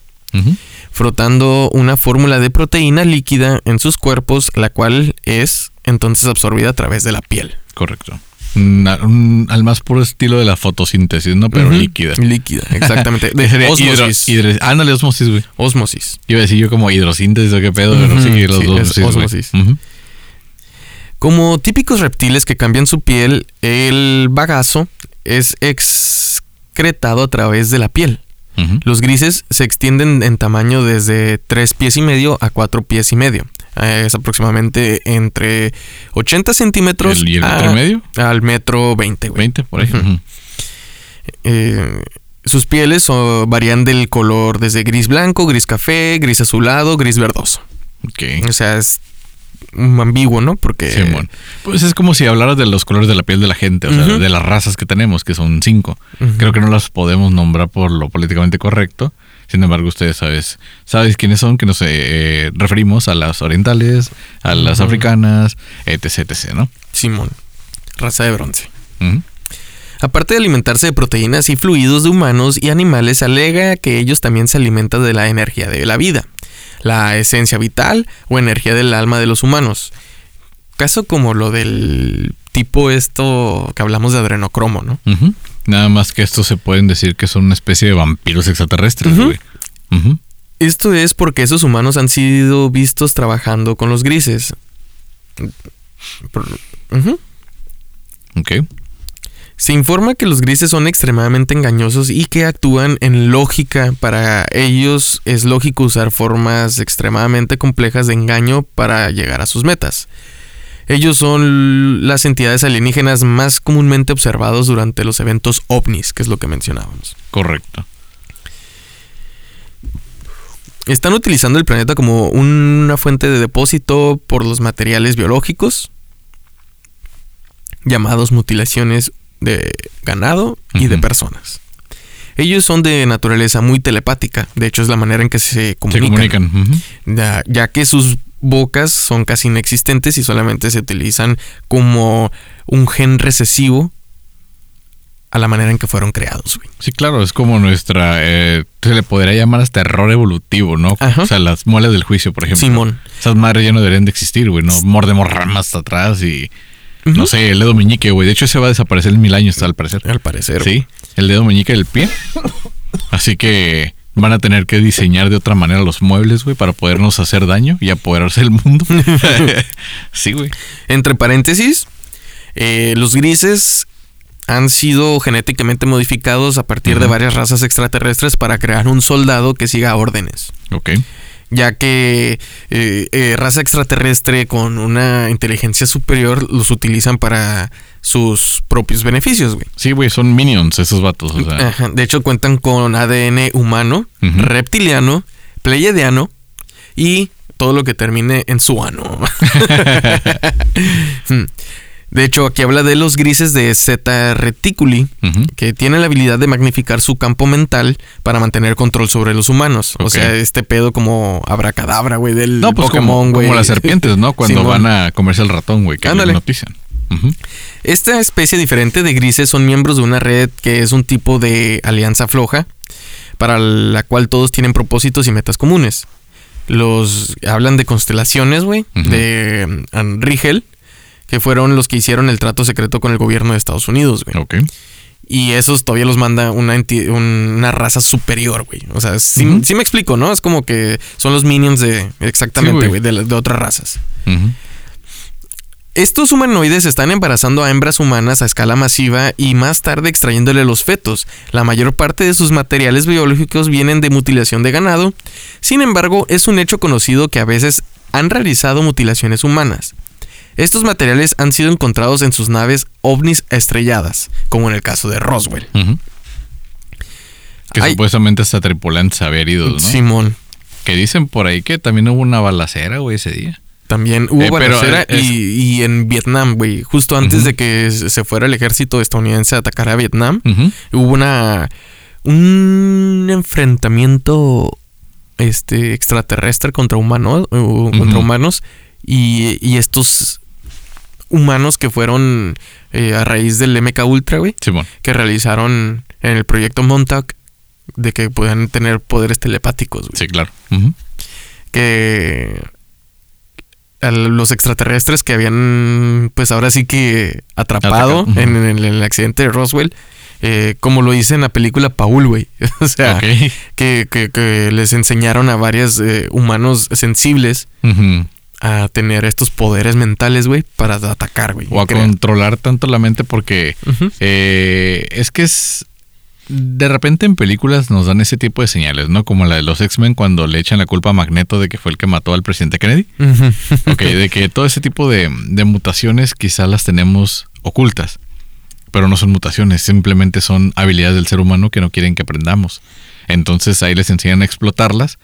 [SPEAKER 2] frotando una fórmula de proteína líquida en sus cuerpos, la cual es entonces absorbida a través de la piel.
[SPEAKER 1] Correcto. Una- un- al más puro estilo de la fotosíntesis, ¿no? Pero líquida.
[SPEAKER 2] Líquida, exactamente. De osmosis.
[SPEAKER 1] hidro- hidro- ándale, osmosis, güey.
[SPEAKER 2] Osmosis.
[SPEAKER 1] Iba a decir yo como hidrosíntesis o qué pedo, pero sí, los
[SPEAKER 2] sí,
[SPEAKER 1] dos. güey.
[SPEAKER 2] Como típicos reptiles que cambian su piel, el bagazo es excretado a través de la piel. Los grises se extienden en tamaño desde 3 pies y medio a 4 pies y medio. Eh, Es aproximadamente entre 80 centímetros
[SPEAKER 1] ¿El- y el
[SPEAKER 2] a-
[SPEAKER 1] metro y medio?
[SPEAKER 2] al metro 20, güey.
[SPEAKER 1] 20 por ahí.
[SPEAKER 2] Eh, sus pieles oh, varían del color desde gris blanco, gris café, gris azulado, gris verdoso.
[SPEAKER 1] Ok.
[SPEAKER 2] O sea, es ambiguo, ¿no? Porque...
[SPEAKER 1] Simón. Pues es como si hablaras de los colores de la piel de la gente, o sea, de las razas que tenemos, que son cinco. Creo que no las podemos nombrar por lo políticamente correcto. Sin embargo, ustedes sabes, sabes quiénes son, que nos eh, referimos a las orientales, a las africanas, etc, etc, ¿no?
[SPEAKER 2] Simón. Raza de bronce. Aparte de alimentarse de proteínas y fluidos de humanos y animales, alega que ellos también se alimentan de la energía de la vida, la esencia vital o energía del alma de los humanos. Caso como lo del tipo esto que hablamos de adrenocromo, ¿no?
[SPEAKER 1] Nada más que estos se pueden decir que son una especie de vampiros extraterrestres.
[SPEAKER 2] Esto es porque esos humanos han sido vistos trabajando con los grises.
[SPEAKER 1] Ok.
[SPEAKER 2] Se informa que los grises son extremadamente engañosos y que actúan en lógica. Para ellos es lógico usar formas extremadamente complejas de engaño para llegar a sus metas. Ellos son las entidades alienígenas más comúnmente observados durante los eventos ovnis, que es lo que mencionábamos.
[SPEAKER 1] Correcto.
[SPEAKER 2] están utilizando el planeta como una fuente de depósito por los materiales biológicos, llamados mutilaciones de ganado y de personas. Ellos son de naturaleza muy telepática, de hecho es la manera en que se
[SPEAKER 1] Se
[SPEAKER 2] comunican,
[SPEAKER 1] comunican. ujú.
[SPEAKER 2] Ya, ya que sus bocas son casi inexistentes y solamente se utilizan como un gen recesivo a la manera en que fueron creados, güey.
[SPEAKER 1] Sí, claro, es como nuestra. eh, se le podría llamar hasta error evolutivo, ¿no?
[SPEAKER 2] Ajá.
[SPEAKER 1] O sea, las muelas del juicio, por ejemplo.
[SPEAKER 2] Simón.
[SPEAKER 1] Esas madres ya no deberían de existir, güey. No mordemos ramas atrás y. No sé, el dedo meñique, güey. De hecho, ese va a desaparecer en mil años, al parecer.
[SPEAKER 2] Al parecer.
[SPEAKER 1] Sí, el dedo meñique del pie. Así que van a tener que diseñar de otra manera los muebles, güey, para podernos hacer daño y apoderarse del mundo. sí, güey.
[SPEAKER 2] Entre paréntesis, eh, los grises han sido genéticamente modificados a partir de varias razas extraterrestres para crear un soldado que siga órdenes.
[SPEAKER 1] Ok.
[SPEAKER 2] Ya que eh, eh, raza extraterrestre con una inteligencia superior los utilizan para sus propios beneficios, güey.
[SPEAKER 1] Sí, güey, son minions esos vatos. O sea,
[SPEAKER 2] Ajá, De hecho, cuentan con ADN humano, reptiliano, pleiadiano y todo lo que termine en su ano. De hecho, aquí habla de los grises de Zeta Reticuli, que tienen la habilidad de magnificar su campo mental para mantener control sobre los humanos. O sea, este pedo como abracadabra, güey, del
[SPEAKER 1] No, pues como,
[SPEAKER 2] Pokémon, güey.
[SPEAKER 1] como las serpientes, ¿no? Cuando van a comerse el ratón, güey, que
[SPEAKER 2] Ándale.
[SPEAKER 1] notician. Ujú.
[SPEAKER 2] Esta especie diferente de grises son miembros de una red que es un tipo de alianza floja, para la cual todos tienen propósitos y metas comunes. Los hablan de constelaciones, güey, de um, Rigel, que fueron los que hicieron el trato secreto con el gobierno de Estados Unidos, güey.
[SPEAKER 1] Ok.
[SPEAKER 2] Y esos todavía los manda una, una raza superior, güey. O sea, sí, me explico, ¿no? Es como que son los minions de exactamente,
[SPEAKER 1] güey.
[SPEAKER 2] de, otras razas. Estos humanoides están embarazando a hembras humanas a escala masiva y más tarde extrayéndole los fetos. La mayor parte de sus materiales biológicos vienen de mutilación de ganado. Sin embargo, es un hecho conocido que a veces han realizado mutilaciones humanas. Estos materiales han sido encontrados en sus naves ovnis estrelladas, como en el caso de Roswell.
[SPEAKER 1] Que
[SPEAKER 2] Ay.
[SPEAKER 1] supuestamente hasta tripulantes había heridos, ¿no?
[SPEAKER 2] Simón.
[SPEAKER 1] Que dicen por ahí que también hubo una balacera, güey, ese día.
[SPEAKER 2] También hubo
[SPEAKER 1] Eh, pero,
[SPEAKER 2] balacera
[SPEAKER 1] eh,
[SPEAKER 2] y, y en Vietnam, güey. Justo antes de que se fuera el ejército estadounidense a atacar a Vietnam, hubo una un enfrentamiento este extraterrestre contra humanos uh, contra humanos y, y estos humanos que fueron eh, a raíz del MK Ultra, güey,
[SPEAKER 1] Simón.
[SPEAKER 2] que realizaron en el proyecto Montauk de que puedan tener poderes telepáticos, güey
[SPEAKER 1] Sí, claro.
[SPEAKER 2] Que a los extraterrestres que habían, pues ahora sí que atrapado en, el, en el accidente de Roswell, eh, como lo dice en la película Paul, güey. o sea, que, que- que les enseñaron a varios eh, humanos sensibles. A tener estos poderes mentales, güey, para atacar, güey.
[SPEAKER 1] O a
[SPEAKER 2] crear.
[SPEAKER 1] controlar tanto la mente porque eh, es que es... De repente en películas nos dan ese tipo de señales, ¿no? Como la de los X-Men cuando le echan la culpa a Magneto de que fue el que mató al presidente Kennedy. Ok, de que todo ese tipo de, de mutaciones quizás las tenemos ocultas, pero no son mutaciones, simplemente son habilidades del ser humano que no quieren que aprendamos. Entonces ahí les enseñan a explotarlas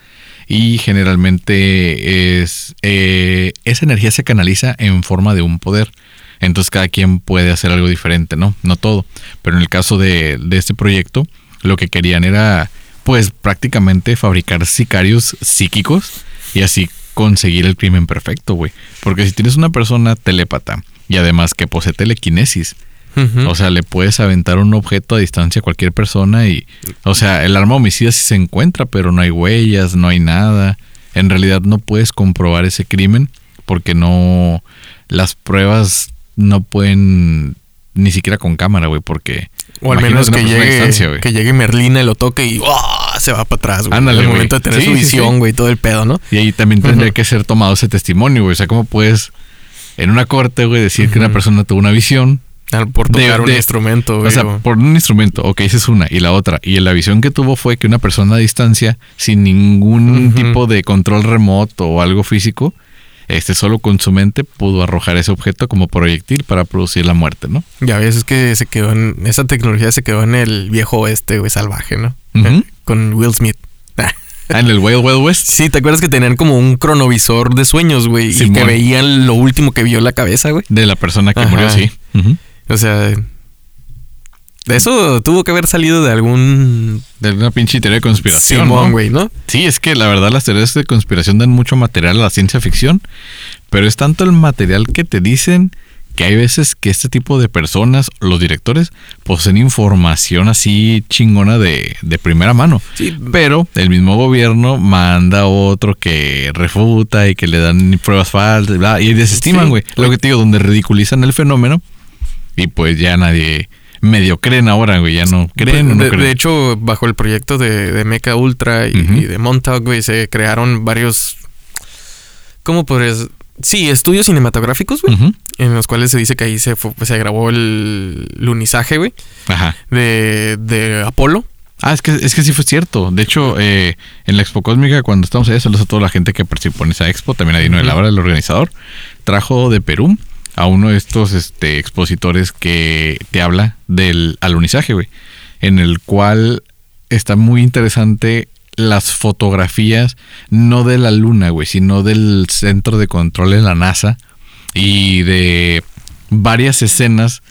[SPEAKER 1] y generalmente es eh, esa energía se canaliza en forma de un poder. Entonces cada quien puede hacer algo diferente, ¿no? No todo. Pero en el caso de, de este proyecto, lo que querían era pues prácticamente fabricar sicarios psíquicos y así conseguir el crimen perfecto, güey. Porque si tienes una persona telépata y además que posee telequinesis, O sea, le puedes aventar un objeto a distancia a cualquier persona y, o sea, el arma homicida sí se encuentra, pero no hay huellas, no hay nada. En realidad no puedes comprobar ese crimen porque no, las pruebas no pueden ni siquiera con cámara, güey, porque...
[SPEAKER 2] o al menos que llegue, que llegue Merlina y lo toque y ¡ah! se va para atrás, güey.
[SPEAKER 1] Ándale,
[SPEAKER 2] Al
[SPEAKER 1] güey.
[SPEAKER 2] momento de tener
[SPEAKER 1] Sí,
[SPEAKER 2] su visión,
[SPEAKER 1] sí.
[SPEAKER 2] güey, todo el pedo, ¿no?
[SPEAKER 1] Y ahí también tendría que ser tomado ese testimonio, güey. O sea, ¿cómo puedes en una corte, güey, decir que una persona tuvo una visión?
[SPEAKER 2] Por
[SPEAKER 1] De-
[SPEAKER 2] tocar un
[SPEAKER 1] de-
[SPEAKER 2] instrumento, güey.
[SPEAKER 1] O sea, por un instrumento, ok, esa es una. Y la otra, y la visión que tuvo fue que una persona a distancia, sin ningún tipo de control remoto o algo físico, este solo con su mente pudo arrojar ese objeto como proyectil para producir la muerte, ¿no?
[SPEAKER 2] Ya ves, es que se quedó en. Esa tecnología se quedó en el viejo oeste, güey, salvaje, ¿no?
[SPEAKER 1] Ujú.
[SPEAKER 2] Con Will Smith.
[SPEAKER 1] Ah, en el Wild Wild West.
[SPEAKER 2] Sí, ¿te acuerdas que tenían como un cronovisor de sueños, güey? y que veían lo último que vio la cabeza, güey.
[SPEAKER 1] De la persona que
[SPEAKER 2] Ajá.
[SPEAKER 1] murió, sí. Ujú.
[SPEAKER 2] O sea, eso tuvo que haber salido de algún
[SPEAKER 1] De una pinche teoría de conspiración.
[SPEAKER 2] Simón,
[SPEAKER 1] ¿no?
[SPEAKER 2] güey, ¿no?
[SPEAKER 1] Sí, es que la verdad las teorías de conspiración dan mucho material a la ciencia ficción, pero es tanto el material que te dicen que hay veces que este tipo de personas, los directores, poseen información así chingona de, de primera mano.
[SPEAKER 2] Sí.
[SPEAKER 1] Pero el mismo gobierno manda otro que refuta y que le dan pruebas falsas bla, y desestiman,
[SPEAKER 2] Sí.
[SPEAKER 1] güey. Lo que te digo, donde ridiculizan el fenómeno y pues ya nadie medio creen ahora, güey. Ya no creen no
[SPEAKER 2] de,
[SPEAKER 1] creen.
[SPEAKER 2] de hecho, bajo el proyecto de, de Mecha Ultra y, de Montauk, güey, se crearon varios. ¿Cómo podrías.? Sí, estudios cinematográficos, güey. En los cuales se dice que ahí se, fue- se grabó el lunizaje, güey,
[SPEAKER 1] Ajá.
[SPEAKER 2] de, de Apolo.
[SPEAKER 1] Ah, es que, es que sí fue cierto. De hecho, eh, en la Expo Cósmica, cuando estamos allá, saludos a toda la gente que participó en esa expo, también a Dino de. Labra, el organizador, trajo de Perú a uno de estos este, expositores que te habla del alunizaje, güey, en el cual está muy interesante las fotografías, no de la luna, güey, sino del centro de control en la NASA y de varias escenas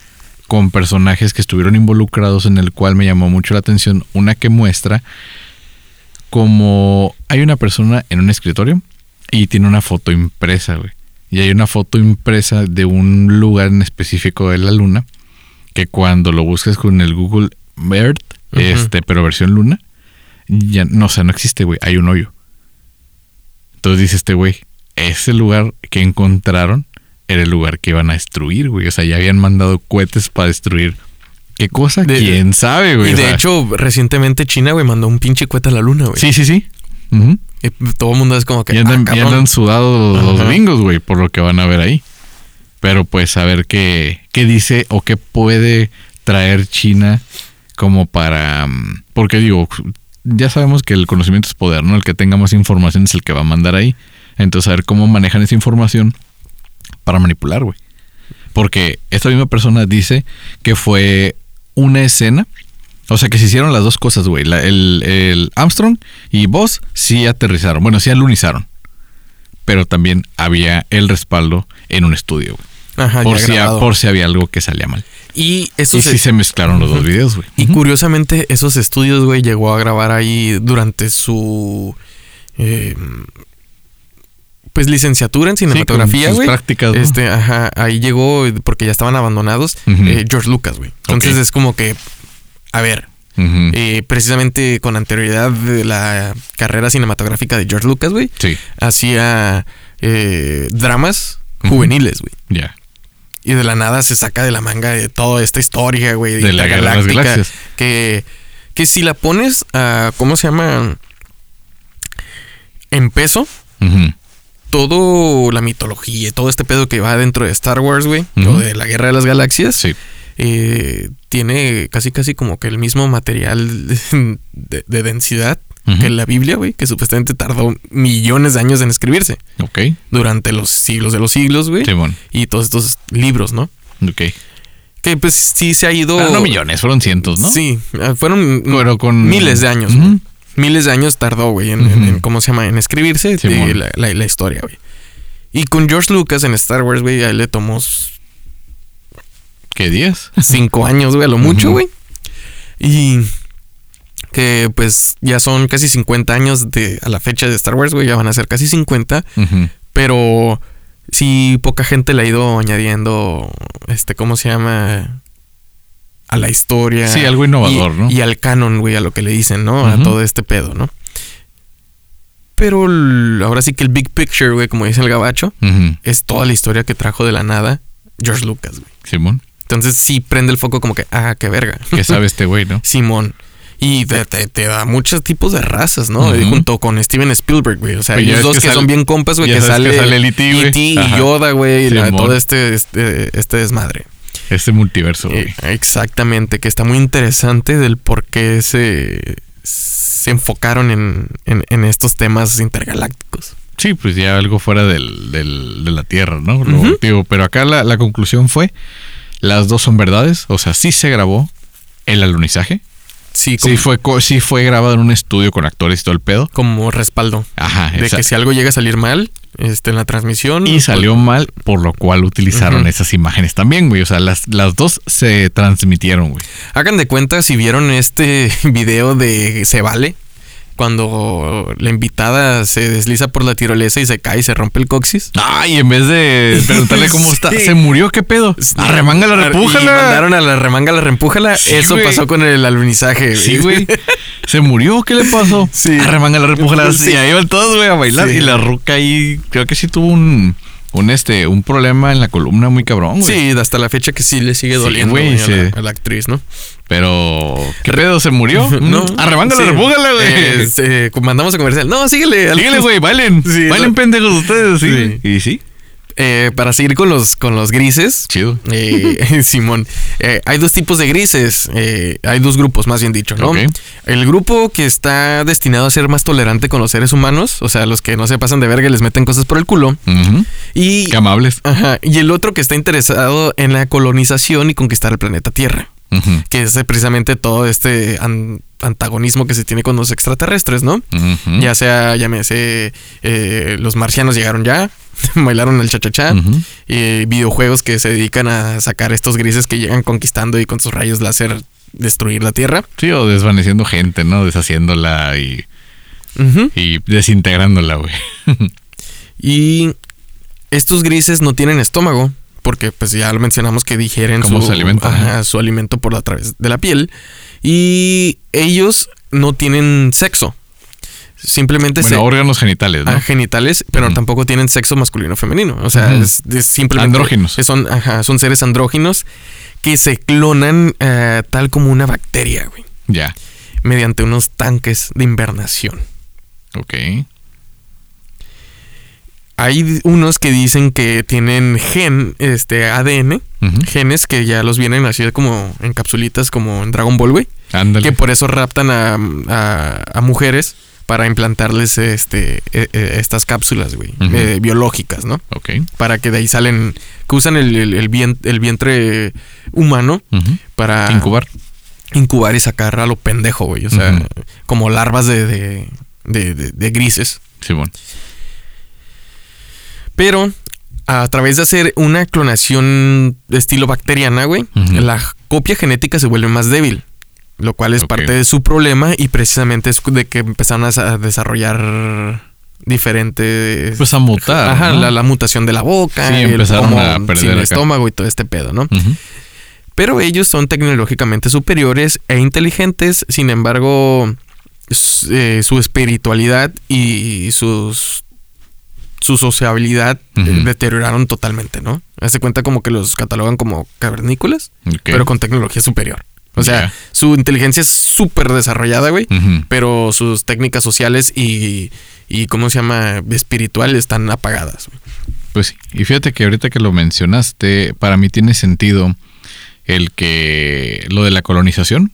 [SPEAKER 1] con personajes que estuvieron involucrados en el cual me llamó mucho la atención una que muestra como hay una persona en un escritorio y tiene una foto impresa, güey. Y hay una foto impresa de un lugar en específico de la luna que cuando lo buscas con el Google Earth, este, pero versión luna, ya no, o sea, no existe, güey, hay un hoyo. Entonces dice este güey, ese lugar que encontraron era el lugar que iban a destruir, güey. O sea, ya habían mandado cohetes para destruir. ¿Qué cosa?
[SPEAKER 2] De-
[SPEAKER 1] ¿Quién sabe, güey?
[SPEAKER 2] y de hecho, recientemente China, güey, mandó un pinche cohete a la luna, güey.
[SPEAKER 1] Sí, sí, sí.
[SPEAKER 2] Y todo el mundo es como que.
[SPEAKER 1] Y andan,
[SPEAKER 2] ah,
[SPEAKER 1] y
[SPEAKER 2] cabrón.
[SPEAKER 1] andan sudados los,
[SPEAKER 2] Ajá.
[SPEAKER 1] gringos, güey, por lo que van a ver ahí. Pero pues a ver qué, qué dice o qué puede traer China como para... mm, Porque digo, ya sabemos que el conocimiento es poder, ¿no? El que tenga más información es el que va a mandar ahí. Entonces a ver cómo manejan esa información para manipular, güey. Porque esta misma persona dice que fue una escena. O sea que se hicieron las dos cosas, güey. El, el Armstrong y Buzz sí aterrizaron. Bueno, sí alunizaron. Pero también había el respaldo en un estudio, güey.
[SPEAKER 2] Ajá,
[SPEAKER 1] Por si, por si había algo que salía mal.
[SPEAKER 2] Y eso
[SPEAKER 1] y sí se mezclaron los dos videos, güey.
[SPEAKER 2] Y curiosamente, esos estudios, güey, llegó a grabar ahí durante su. eh, pues licenciatura en cinematografía,
[SPEAKER 1] sus
[SPEAKER 2] güey.
[SPEAKER 1] prácticas, ¿no?
[SPEAKER 2] Este, ajá, ahí llegó porque ya estaban abandonados eh, George Lucas, güey. Entonces es como que, a ver, eh, precisamente con anterioridad de la carrera cinematográfica de George Lucas, güey,
[SPEAKER 1] Sí,
[SPEAKER 2] hacía eh, dramas juveniles, güey.
[SPEAKER 1] ya.
[SPEAKER 2] Y de la nada se saca de la manga de toda esta historia, güey.
[SPEAKER 1] De la de las Galaxias.
[SPEAKER 2] Que, que si la pones a, ¿cómo se llama? En peso,
[SPEAKER 1] Ujú.
[SPEAKER 2] todo la mitología y todo este pedo que va dentro de Star Wars, güey,
[SPEAKER 1] Ujú.
[SPEAKER 2] o de la Guerra de las Galaxias,
[SPEAKER 1] Sí.
[SPEAKER 2] eh, tiene casi casi como que el mismo material de, de densidad que la Biblia, güey, que supuestamente tardó millones de años en escribirse
[SPEAKER 1] Ok.
[SPEAKER 2] durante los siglos de los siglos, güey.
[SPEAKER 1] Simón.
[SPEAKER 2] Y todos estos libros, ¿no?
[SPEAKER 1] Ok.
[SPEAKER 2] Que pues sí se ha ido.
[SPEAKER 1] Ah, no millones, fueron cientos, ¿no?
[SPEAKER 2] Sí, ah, fueron
[SPEAKER 1] Pero con...
[SPEAKER 2] miles de años. Güey. Miles de años tardó, güey, en, ¿cómo se llama? En escribirse de
[SPEAKER 1] Simón.
[SPEAKER 2] la, la- la historia, güey. Y con George Lucas en Star Wars, güey, a él le tomó
[SPEAKER 1] ¿Qué días?
[SPEAKER 2] cinco años, güey, a lo mucho, güey. Y que pues ya son casi 50 años de a la fecha de Star Wars, güey, ya van a ser casi 50,
[SPEAKER 1] Ujú.
[SPEAKER 2] pero sí poca gente le ha ido añadiendo este ¿cómo se llama? a la historia.
[SPEAKER 1] Sí, algo innovador,
[SPEAKER 2] y,
[SPEAKER 1] ¿no?
[SPEAKER 2] Y al canon, güey, a lo que le dicen, ¿no? A todo este pedo, ¿no? Pero el- ahora sí que el big picture, güey, como dice el gabacho, es toda la historia que trajo de la nada George Lucas, güey.
[SPEAKER 1] Simón.
[SPEAKER 2] Entonces sí prende el foco como que, ah, qué verga.
[SPEAKER 1] ¿Qué sabe este güey, no?
[SPEAKER 2] Simón. Y te, te- te da muchos tipos de razas, ¿no? Junto con Steven Spielberg, güey. O sea, ellos
[SPEAKER 1] ves
[SPEAKER 2] dos
[SPEAKER 1] que
[SPEAKER 2] que,
[SPEAKER 1] sale-
[SPEAKER 2] son bien compas, güey, que sale,
[SPEAKER 1] que sale el güey.
[SPEAKER 2] E.T. y. Yoda, güey, y la- todo este, este, este desmadre.
[SPEAKER 1] Este multiverso, güey.
[SPEAKER 2] Eh, exactamente, que está muy interesante del por qué se, se enfocaron en, en- en estos temas intergalácticos.
[SPEAKER 1] Sí, pues ya algo fuera del, del- de la Tierra, ¿no? Lo digo, pero acá la, la conclusión fue, las dos son verdades, o sea, sí se grabó el alunizaje,
[SPEAKER 2] Sí, como,
[SPEAKER 1] Sí fue, sí fue grabado en un estudio con actores y todo el pedo.
[SPEAKER 2] como respaldo.
[SPEAKER 1] Ajá,
[SPEAKER 2] De que si algo llega a salir mal este, en la transmisión.
[SPEAKER 1] Y
[SPEAKER 2] pues,
[SPEAKER 1] salió mal, por lo cual utilizaron esas imágenes también, güey. O sea, las, las dos se transmitieron, güey.
[SPEAKER 2] Hagan de cuenta si vieron este video de Se Vale. Cuando la invitada se desliza por la tirolesa y se cae y se rompe el coxis.
[SPEAKER 1] Ay, en vez de preguntarle cómo está,
[SPEAKER 2] Sí.
[SPEAKER 1] ¿se murió? ¿Qué pedo? Arremángala,
[SPEAKER 2] Y
[SPEAKER 1] repújala.
[SPEAKER 2] mandaron a la remanga, la reempújala.
[SPEAKER 1] Sí,
[SPEAKER 2] Eso pasó con el alunizaje.
[SPEAKER 1] Sí, güey. ¿Se murió? ¿Qué le pasó?
[SPEAKER 2] Sí.
[SPEAKER 1] Arremángala, repújala.
[SPEAKER 2] Sí.
[SPEAKER 1] Y ahí van todos, güey, a bailar. Y la ruca ahí, creo que sí tuvo un, un, este, un problema en la columna muy cabrón, güey.
[SPEAKER 2] Sí, hasta la fecha que sí le sigue
[SPEAKER 1] Sí,
[SPEAKER 2] doliendo
[SPEAKER 1] güey,
[SPEAKER 2] a, la,
[SPEAKER 1] sí.
[SPEAKER 2] a la actriz, ¿no?
[SPEAKER 1] Pero, ¿qué pedo? ¿Se murió?
[SPEAKER 2] No.
[SPEAKER 1] Mm, Arremángala,
[SPEAKER 2] Sí.
[SPEAKER 1] güey.
[SPEAKER 2] Eh, se- mandamos a comercial. No, síguele.
[SPEAKER 1] Síguele, güey, bailen. Bailen
[SPEAKER 2] no.
[SPEAKER 1] pendejos ustedes. Sí. Y sí,
[SPEAKER 2] Eh, para seguir con los, con los grises.
[SPEAKER 1] chido.
[SPEAKER 2] eh, Simón, eh, hay dos tipos de grises. eh, hay dos grupos, más bien dicho, ¿no? El grupo que está destinado a ser más tolerante con los seres humanos, o sea, los que no se pasan de verga y les meten cosas por el culo.
[SPEAKER 1] Ujú.
[SPEAKER 2] Y,
[SPEAKER 1] Qué amables.
[SPEAKER 2] ajá, y el otro que está interesado en la colonización y conquistar el planeta Tierra. Que es precisamente todo este an- antagonismo que se tiene con los extraterrestres, ¿no?
[SPEAKER 1] Ujú.
[SPEAKER 2] Ya sea, llámese, eh, los marcianos llegaron ya, bailaron el cha-cha-cha, y videojuegos que se dedican a sacar estos grises que llegan conquistando y con sus rayos láser destruir la Tierra.
[SPEAKER 1] Sí, o desvaneciendo gente, ¿no? Deshaciéndola y, y desintegrándola, güey.
[SPEAKER 2] Y estos grises no tienen estómago, porque pues ya lo mencionamos que digieren
[SPEAKER 1] ¿Cómo
[SPEAKER 2] su,
[SPEAKER 1] se alimentan,
[SPEAKER 2] ajá, su alimento por a través de la piel. Y ellos no tienen sexo. Simplemente
[SPEAKER 1] bueno,
[SPEAKER 2] se...
[SPEAKER 1] órganos genitales, ¿no?
[SPEAKER 2] Ah, genitales, pero tampoco tienen sexo masculino o femenino. O sea,
[SPEAKER 1] Ujú.
[SPEAKER 2] es, es simplemente.
[SPEAKER 1] Andróginos.
[SPEAKER 2] Son, ajá, son seres andróginos que se clonan eh, tal como una bacteria, güey.
[SPEAKER 1] Ya.
[SPEAKER 2] Mediante unos tanques de invernación.
[SPEAKER 1] Ok.
[SPEAKER 2] Hay unos que dicen que tienen gen, este ADN, genes que ya los vienen así como en capsulitas, como en Dragon Ball, güey.
[SPEAKER 1] Ándale.
[SPEAKER 2] Que por eso raptan a, a- a mujeres para implantarles este eh, eh, estas cápsulas, güey, eh, biológicas, ¿no?
[SPEAKER 1] Ok.
[SPEAKER 2] Para que de ahí salen, que usan el, el- el vien- el vientre humano para
[SPEAKER 1] Incubar.
[SPEAKER 2] incubar y sacar a lo pendejo, güey. O sea, como larvas de, de, de- de- de grises.
[SPEAKER 1] Sí, bueno.
[SPEAKER 2] Pero a través de hacer una clonación de estilo bacteriana, güey, la copia genética se vuelve más débil. Lo cual es parte de su problema y precisamente es de que empezaron a sa- a desarrollar diferentes...
[SPEAKER 1] Pues a mutar.
[SPEAKER 2] Ajá,
[SPEAKER 1] ¿no?
[SPEAKER 2] la, la mutación de la boca,
[SPEAKER 1] Sí,
[SPEAKER 2] el
[SPEAKER 1] empezaron a perder
[SPEAKER 2] sin
[SPEAKER 1] acá.
[SPEAKER 2] estómago y todo este pedo, ¿no? Pero ellos son tecnológicamente superiores e inteligentes, sin embargo, eh, su espiritualidad y sus su sociabilidad eh, deterioraron totalmente, ¿no? Hace cuenta como que los catalogan como cavernícolas, pero con tecnología superior. O sea, su inteligencia es súper desarrollada, güey, pero sus técnicas sociales y, y, ¿cómo se llama? Espiritual están apagadas.
[SPEAKER 1] Pues sí. Y fíjate que ahorita que lo mencionaste, para mí tiene sentido el que lo de la colonización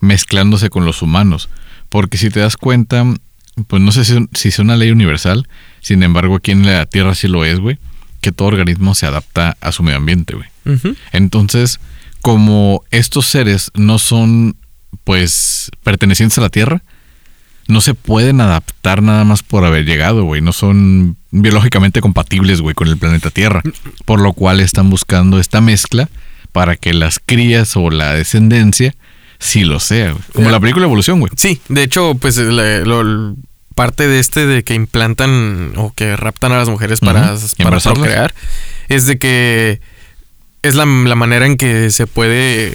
[SPEAKER 1] mezclándose con los humanos. Porque si te das cuenta, pues no sé si, si es una ley universal, sin embargo aquí en la Tierra sí lo es, güey, que todo organismo se adapta a su medio ambiente, güey. Entonces, como estos seres no son, pues, pertenecientes a la Tierra, no se pueden adaptar nada más por haber llegado, güey. No son biológicamente compatibles, güey, con el planeta Tierra. Por lo cual están buscando esta mezcla para que las crías o la descendencia sí lo sea, güey. Como la película Evolución, güey.
[SPEAKER 2] Sí, de hecho, pues le- lo- parte de este de que implantan o que raptan a las mujeres para, para procrear es de que es la, la manera en que se puede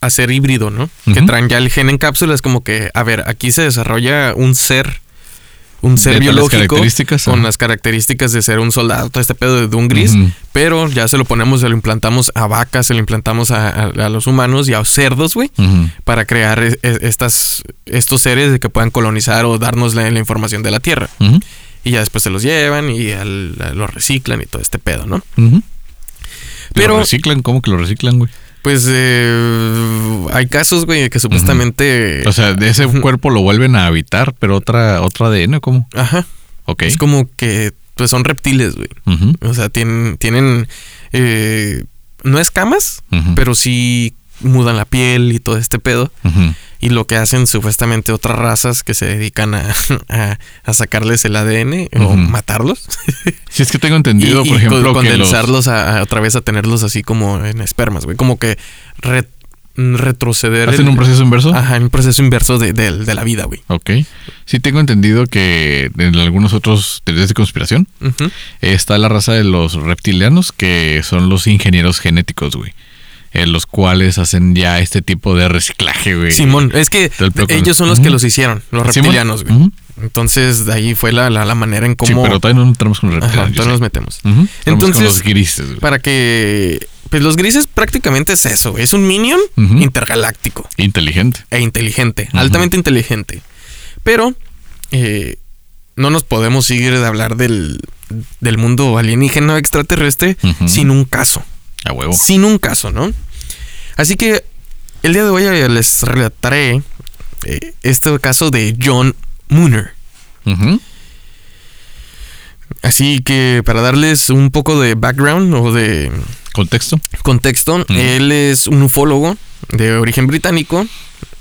[SPEAKER 2] hacer híbrido, ¿no? Que traen ya el gen en cápsulas como que, a ver, aquí se desarrolla un ser, un ser
[SPEAKER 1] De
[SPEAKER 2] biológico con las características de ser un soldado, todo este pedo de, un gris, pero ya se lo ponemos, se lo implantamos a vacas, se lo implantamos a, a- a los humanos y a cerdos, güey para crear estas, estos seres de que puedan colonizar o darnos la, la información de la Tierra. Y ya después se los llevan y al- los reciclan y todo este pedo, ¿no? Pero-
[SPEAKER 1] ¿Lo reciclan? ¿Cómo que lo reciclan, güey?
[SPEAKER 2] Pues eh, hay casos, güey, que supuestamente...
[SPEAKER 1] O sea, de ese cuerpo lo vuelven a habitar, pero otra, otra ADN, ¿cómo?
[SPEAKER 2] Ajá.
[SPEAKER 1] Ok.
[SPEAKER 2] Es como que pues son reptiles, güey. O sea, tienen... tienen eh, no escamas, pero sí mudan la piel y todo este pedo. Y lo que hacen supuestamente otras razas que se dedican a, a- a sacarles el ADN o matarlos.
[SPEAKER 1] Si es que tengo entendido,
[SPEAKER 2] y,
[SPEAKER 1] por
[SPEAKER 2] y
[SPEAKER 1] ejemplo,
[SPEAKER 2] con-
[SPEAKER 1] que los...
[SPEAKER 2] condensarlos a, a otra vez a tenerlos así como en espermas, güey. Como que re- retroceder.
[SPEAKER 1] ¿Hacen
[SPEAKER 2] el-
[SPEAKER 1] un proceso inverso?
[SPEAKER 2] Ajá, un proceso inverso de, de- de la vida, güey.
[SPEAKER 1] Ok. Sí tengo entendido que en algunos otros teorías de conspiración está la raza de los reptilianos, que son los ingenieros genéticos, güey. En los cuales hacen ya este tipo de reciclaje, güey.
[SPEAKER 2] Simón, es que ellos son los que los hicieron, los reptilianos, güey. Entonces, de ahí fue la, la, la manera en
[SPEAKER 1] Sí,
[SPEAKER 2] cómo.
[SPEAKER 1] pero todavía no entramos con los
[SPEAKER 2] Ajá,
[SPEAKER 1] reptilianos. yo
[SPEAKER 2] entonces nos metemos. Entonces,
[SPEAKER 1] con los grises, güey.
[SPEAKER 2] Para que. Pues los grises prácticamente es eso, güey. Es un minion intergaláctico
[SPEAKER 1] Inteligente.
[SPEAKER 2] e inteligente, altamente inteligente. Pero eh, no nos podemos ir de hablar del, del mundo alienígena extraterrestre sin un caso.
[SPEAKER 1] A huevo.
[SPEAKER 2] Sin un caso, ¿no? Así que el día de hoy eh, les relataré eh, este caso de John Mooner. Así que para darles un poco de background o de
[SPEAKER 1] Contexto.
[SPEAKER 2] contexto, él es un ufólogo de origen británico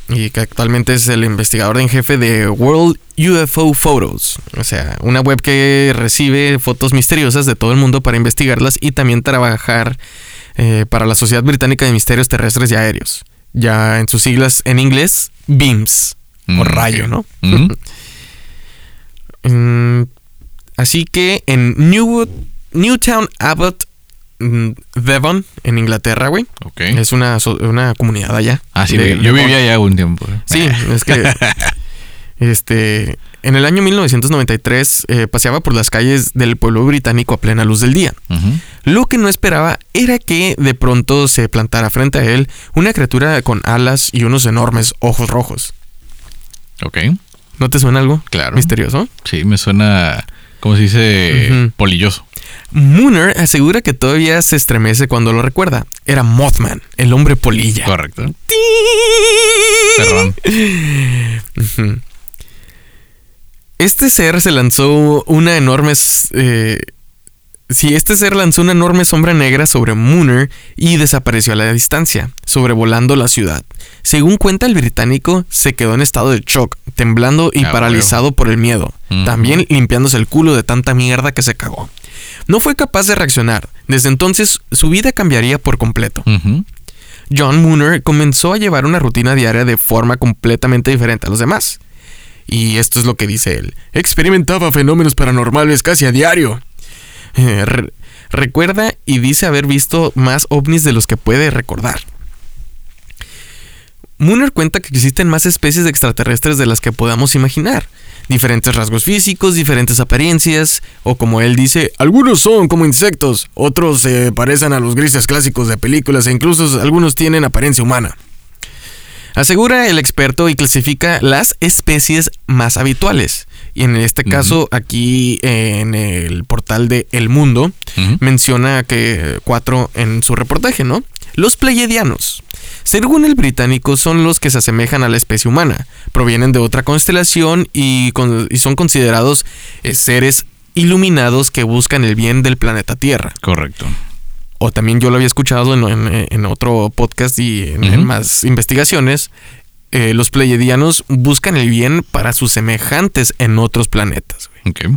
[SPEAKER 2] y que actualmente es el investigador en jefe de World UFO Photos, o sea, una web que recibe fotos misteriosas de todo el mundo para investigarlas y también trabajar eh, para la Sociedad Británica de Misterios Terrestres y Aéreos, ya en sus siglas en inglés,
[SPEAKER 1] Mm,
[SPEAKER 2] o rayo,
[SPEAKER 1] ok.
[SPEAKER 2] ¿no? Mm, así que en Newwood, Newtown Abbott, mm, Devon, en Inglaterra, güey.
[SPEAKER 1] Ok.
[SPEAKER 2] Es una, una comunidad allá.
[SPEAKER 1] Ah, sí,
[SPEAKER 2] De-
[SPEAKER 1] yo vivía allá un tiempo. eh.
[SPEAKER 2] Sí, es que. este. En el año 1993 eh, paseaba por las calles del pueblo británico a plena luz del día.
[SPEAKER 1] Ujú.
[SPEAKER 2] Lo que no esperaba era que de pronto se plantara frente a él una criatura con alas y unos enormes ojos rojos.
[SPEAKER 1] Ok.
[SPEAKER 2] ¿No te suena algo?
[SPEAKER 1] Claro.
[SPEAKER 2] Misterioso.
[SPEAKER 1] Sí, me suena, ¿cómo se dice? Polilloso.
[SPEAKER 2] Mooner asegura que todavía se estremece cuando lo recuerda. Era Mothman, el hombre polilla.
[SPEAKER 1] Correcto. Perrón.
[SPEAKER 2] Ujú. Este ser se lanzó una enorme. s- sí, este ser lanzó una enorme sombra negra sobre Mooner y desapareció a la distancia, sobrevolando la ciudad. Según cuenta el británico, se quedó en estado de shock, temblando y
[SPEAKER 1] Ah,
[SPEAKER 2] paralizado por el miedo, también limpiándose el culo de tanta mierda que se cagó. No fue capaz de reaccionar. Desde entonces, su vida cambiaría por completo. John Mooner comenzó a llevar una rutina diaria de forma completamente diferente a los demás. Y esto es lo que dice él. Experimentaba fenómenos paranormales casi a diario. Re- recuerda y dice haber visto más ovnis de los que puede recordar. Mooner cuenta que existen más especies de extraterrestres de las que podamos imaginar. Diferentes rasgos físicos, diferentes apariencias, o como él dice, algunos son como insectos, otros se parecen a los grises clásicos de películas e incluso algunos tienen apariencia humana. Asegura el experto y clasifica las especies más habituales. Y en este caso, aquí en el portal de El Mundo, menciona que cuatro en su reportaje, ¿no? Los pleiadianos. Según el británico, son los que se asemejan a la especie humana. Provienen de otra constelación y, con- y son considerados eh, seres iluminados que buscan el bien del planeta Tierra.
[SPEAKER 1] Correcto.
[SPEAKER 2] O también yo lo había escuchado en, en- en otro podcast y en, más investigaciones. Eh, los pleiadianos buscan el bien para sus semejantes en otros planetas. güey.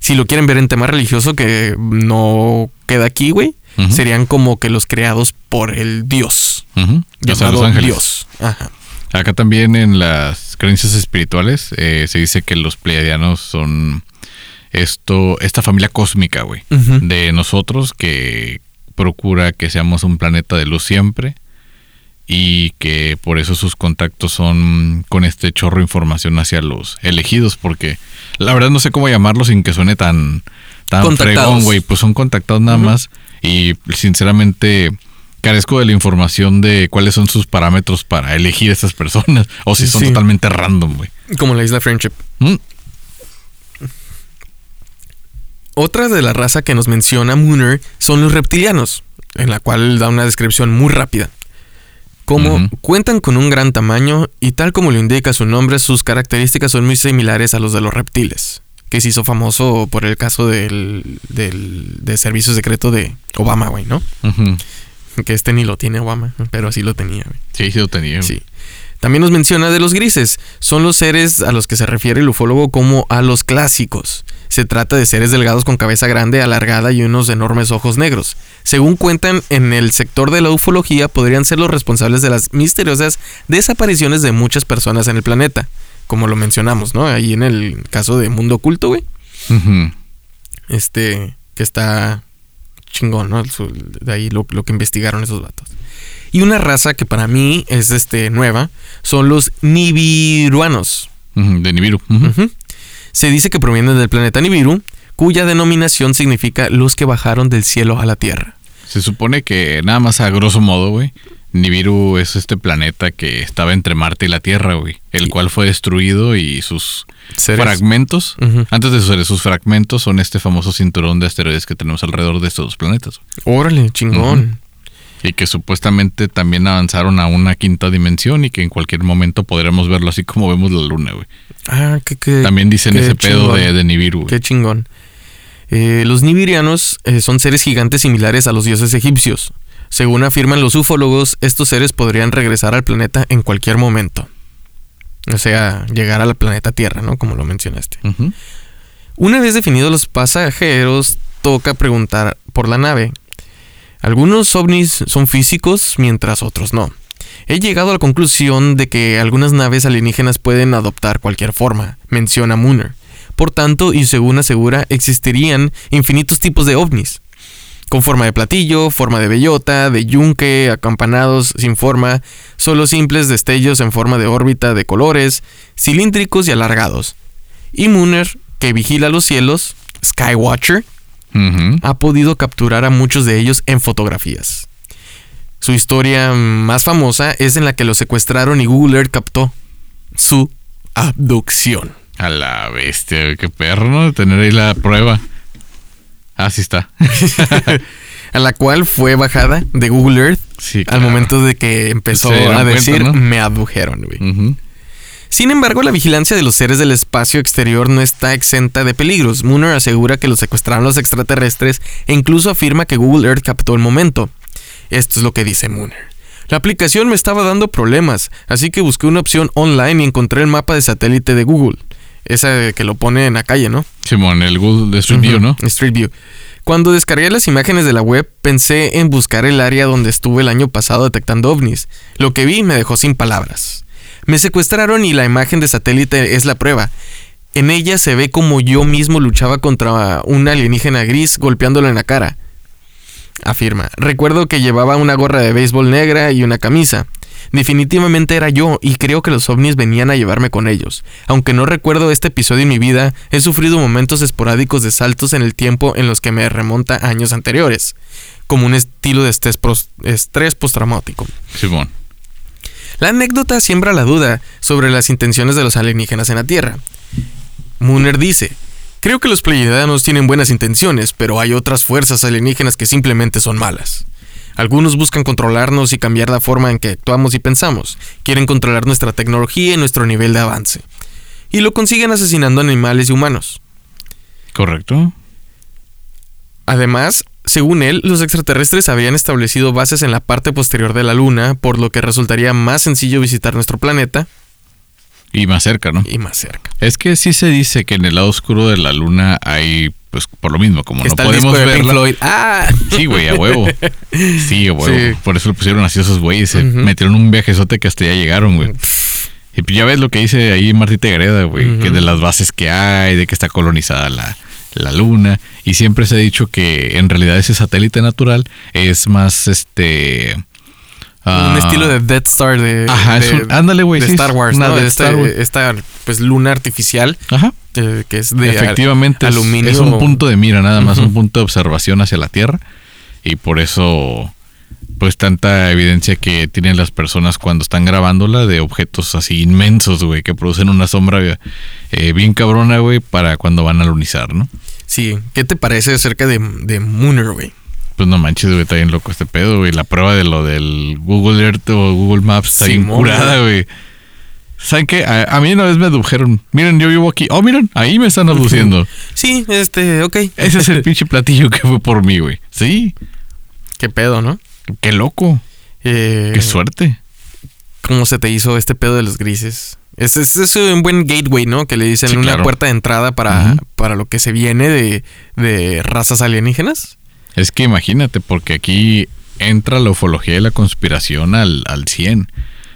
[SPEAKER 2] Si lo quieren ver en tema religioso, que no queda aquí, güey, serían como que los creados por el Dios.
[SPEAKER 1] O sea,
[SPEAKER 2] llamado
[SPEAKER 1] los ángeles.
[SPEAKER 2] Dios. Ajá.
[SPEAKER 1] Acá también en las creencias espirituales eh, se dice que los pleiadianos son esto, esta familia cósmica, güey, de nosotros que procura que seamos un planeta de luz siempre y que por eso sus contactos son con este chorro de información hacia los elegidos, porque la verdad no sé cómo llamarlo sin que suene tan, tan fregón, güey, pues son contactados nada más y sinceramente carezco de la información de cuáles son sus parámetros para elegir a estas personas o si son
[SPEAKER 2] Sí.
[SPEAKER 1] totalmente random, güey.
[SPEAKER 2] Como la isla Friendship.
[SPEAKER 1] Mm,
[SPEAKER 2] Otra de la raza que nos menciona Mooner son los reptilianos, en la cual da una descripción muy rápida. Como cuentan con un gran tamaño y tal como lo indica su nombre, sus características son muy similares a los de los reptiles, que se hizo famoso por el caso del, del, de servicio secreto de Obama, güey, ¿no? Que este ni lo tiene Obama, pero sí lo tenía. güey.
[SPEAKER 1] Sí, sí lo tenía.
[SPEAKER 2] Sí. También nos menciona de los grises. Son los seres a los que se refiere el ufólogo como a los clásicos. Se trata de seres delgados con cabeza grande, alargada y unos enormes ojos negros. Según cuentan, en el sector de la ufología podrían ser los responsables de las misteriosas desapariciones de muchas personas en el planeta. Como lo mencionamos, ¿no? Ahí en el caso de Mundo Oculto, güey.
[SPEAKER 1] Ujú.
[SPEAKER 2] Este, que está chingón, ¿no? De ahí lo, lo que investigaron esos vatos. Y una raza que para mí es este, nueva son los nibiruanos.
[SPEAKER 1] De Nibiru. Ujú.
[SPEAKER 2] Se dice que provienen del planeta Nibiru, cuya denominación significa los que bajaron del cielo a la tierra.
[SPEAKER 1] Se supone que nada más a grosso modo, güey. Nibiru es este planeta que estaba entre Marte y la Tierra, güey. El cual fue destruido y sus
[SPEAKER 2] Seres-
[SPEAKER 1] fragmentos, antes de sus, sus fragmentos, son este famoso cinturón de asteroides que tenemos alrededor de estos dos planetas.
[SPEAKER 2] Órale, chingón.
[SPEAKER 1] Y que supuestamente también avanzaron a una quinta dimensión y que en cualquier momento podremos verlo así como vemos la luna, güey.
[SPEAKER 2] Ah, qué, qué-
[SPEAKER 1] También dicen ese pedo de, de Nibiru, güey.
[SPEAKER 2] Qué chingón. Eh, los nibirianos eh, son seres gigantes similares a los dioses egipcios. Según afirman los ufólogos, estos seres podrían regresar al planeta en cualquier momento. O sea, llegar al planeta Tierra, ¿no? Como lo mencionaste. Una vez definidos los pasajeros, toca preguntar por la nave. Algunos ovnis son físicos, mientras otros no. He llegado a la conclusión de que algunas naves alienígenas pueden adoptar cualquier forma, menciona Mooner. Por tanto, y según asegura, existirían infinitos tipos de ovnis. Con forma de platillo, forma de bellota, de yunque, acampanados sin forma, solo simples destellos en forma de órbita de colores, cilíndricos y alargados. Y Mooner, que vigila los cielos, Skywatcher, Ha podido capturar a muchos de ellos en fotografías. Su historia más famosa es en la que lo secuestraron y Google Earth captó su abducción.
[SPEAKER 1] A la bestia, qué perro, ¿no? Tener ahí la prueba. Ah, sí está.
[SPEAKER 2] a la cual fue bajada de Google Earth
[SPEAKER 1] Sí,
[SPEAKER 2] al momento de que empezó a
[SPEAKER 1] cuenta,
[SPEAKER 2] decir
[SPEAKER 1] ¿no?
[SPEAKER 2] me abdujeron, güey. Sin embargo, la vigilancia de los seres del espacio exterior no está exenta de peligros. Mooner asegura que los secuestraron los extraterrestres e incluso afirma que Google Earth captó el momento. Esto es lo que dice Mooner. La aplicación me estaba dando problemas, así que busqué una opción online y encontré el mapa de satélite de Google. Esa que lo pone en la calle, ¿no?
[SPEAKER 1] Simón, el Google de Street View, ¿no?
[SPEAKER 2] Street View. Cuando descargué las imágenes de la web, pensé en buscar el área donde estuve el año pasado detectando ovnis. Lo que vi me dejó sin palabras. Me secuestraron y la imagen de satélite es la prueba. En ella se ve como yo mismo luchaba contra un alienígena gris golpeándolo en la cara. Afirma. Recuerdo que llevaba una gorra de béisbol negra y una camisa. Definitivamente era yo y creo que los ovnis venían a llevarme con ellos. Aunque no recuerdo este episodio en mi vida, he sufrido momentos esporádicos de saltos en el tiempo en los que me remonta a años anteriores, como un estilo de estrés, pros- estrés postraumático.
[SPEAKER 1] Simón.
[SPEAKER 2] La anécdota siembra la duda sobre las intenciones de los alienígenas en la Tierra. Mooner dice, creo que los pleiadianos tienen buenas intenciones, pero hay otras fuerzas alienígenas que simplemente son malas. Algunos buscan controlarnos y cambiar la forma en que actuamos y pensamos. Quieren controlar nuestra tecnología y nuestro nivel de avance. Y lo consiguen asesinando animales y humanos.
[SPEAKER 1] Correcto.
[SPEAKER 2] Además, según él, los extraterrestres habían establecido bases en la parte posterior de la Luna, por lo que resultaría más sencillo visitar nuestro planeta
[SPEAKER 1] Y más cerca, ¿no?
[SPEAKER 2] y más cerca.
[SPEAKER 1] Es que sí se dice que en el lado oscuro de la luna hay, pues por lo mismo, como
[SPEAKER 2] Está
[SPEAKER 1] no
[SPEAKER 2] el disco
[SPEAKER 1] podemos
[SPEAKER 2] Pink. Floyd. ¡Ah!
[SPEAKER 1] Sí, güey, a huevo. Sí, a huevo.
[SPEAKER 2] Sí.
[SPEAKER 1] Por eso lo pusieron así esos güeyes. Se metieron un viajezote que hasta ya llegaron, güey. Y ya ves lo que dice ahí Martita Gareda, güey, que de las bases que hay, de que está colonizada la, la luna. Y siempre se ha dicho que en realidad ese satélite natural es más este. ah,
[SPEAKER 2] un estilo de Death Star de,
[SPEAKER 1] Ajá, es
[SPEAKER 2] de-
[SPEAKER 1] un- ándale,
[SPEAKER 2] de
[SPEAKER 1] sí,
[SPEAKER 2] Star Wars, ¿no?
[SPEAKER 1] de
[SPEAKER 2] Este-
[SPEAKER 1] Star Wars.
[SPEAKER 2] Esta pues luna artificial
[SPEAKER 1] Ajá.
[SPEAKER 2] eh, que es de
[SPEAKER 1] Efectivamente,
[SPEAKER 2] al-
[SPEAKER 1] es-
[SPEAKER 2] aluminio.
[SPEAKER 1] es un punto de mira, nada más, un punto de observación hacia la Tierra. Y por eso, pues tanta evidencia que tienen las personas cuando están grabándola de objetos así inmensos, güey, que producen una sombra eh, bien cabrona, güey, para cuando van a lunizar, ¿no?
[SPEAKER 2] Sí, ¿qué te parece acerca de, de Mooner, güey?
[SPEAKER 1] Pues no manches, güey, está bien loco este pedo, güey. La prueba de lo del Google Earth o Google Maps está bien
[SPEAKER 2] Simón,
[SPEAKER 1] curada, güey. ¿Saben qué? A, a mí una vez me adujeron. Miren, yo vivo aquí. Oh, miren, ahí me están aduciendo.
[SPEAKER 2] Sí, este, ok.
[SPEAKER 1] Ese es el pinche platillo que fue por mí, güey. Sí.
[SPEAKER 2] Qué pedo, ¿no?
[SPEAKER 1] Qué loco.
[SPEAKER 2] Eh,
[SPEAKER 1] Qué suerte.
[SPEAKER 2] ¿Cómo se te hizo este pedo de los grises? Es, es, es un buen gateway, ¿no? Que le dicen
[SPEAKER 1] Sí,
[SPEAKER 2] una
[SPEAKER 1] claro.
[SPEAKER 2] puerta de entrada para, para lo que se viene de, de razas alienígenas.
[SPEAKER 1] Es que imagínate, porque aquí entra la ufología y la conspiración al, al 100.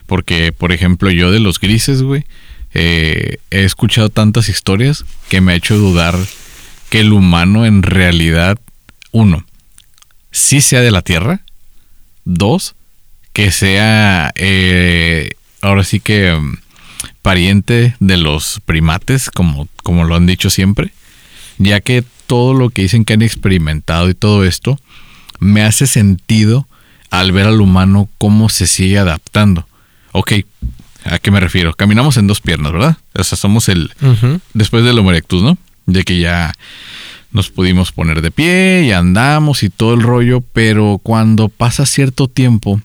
[SPEAKER 1] Porque, por ejemplo, yo de los grises, güey, eh, he escuchado tantas historias que me ha hecho dudar que el humano en realidad, uno, sí sea de la Tierra. Dos, que sea, eh, ahora sí que, mm, pariente de los primates, como, como lo han dicho siempre ya que todo lo que dicen que han experimentado y todo esto me hace sentido al ver al humano cómo se sigue adaptando. Ok, ¿a qué me refiero? Caminamos en dos piernas, ¿verdad? O sea, somos el... Después del Homo erectus, ¿no? De que ya nos pudimos poner de pie y andamos y todo el rollo, pero cuando pasa cierto tiempo,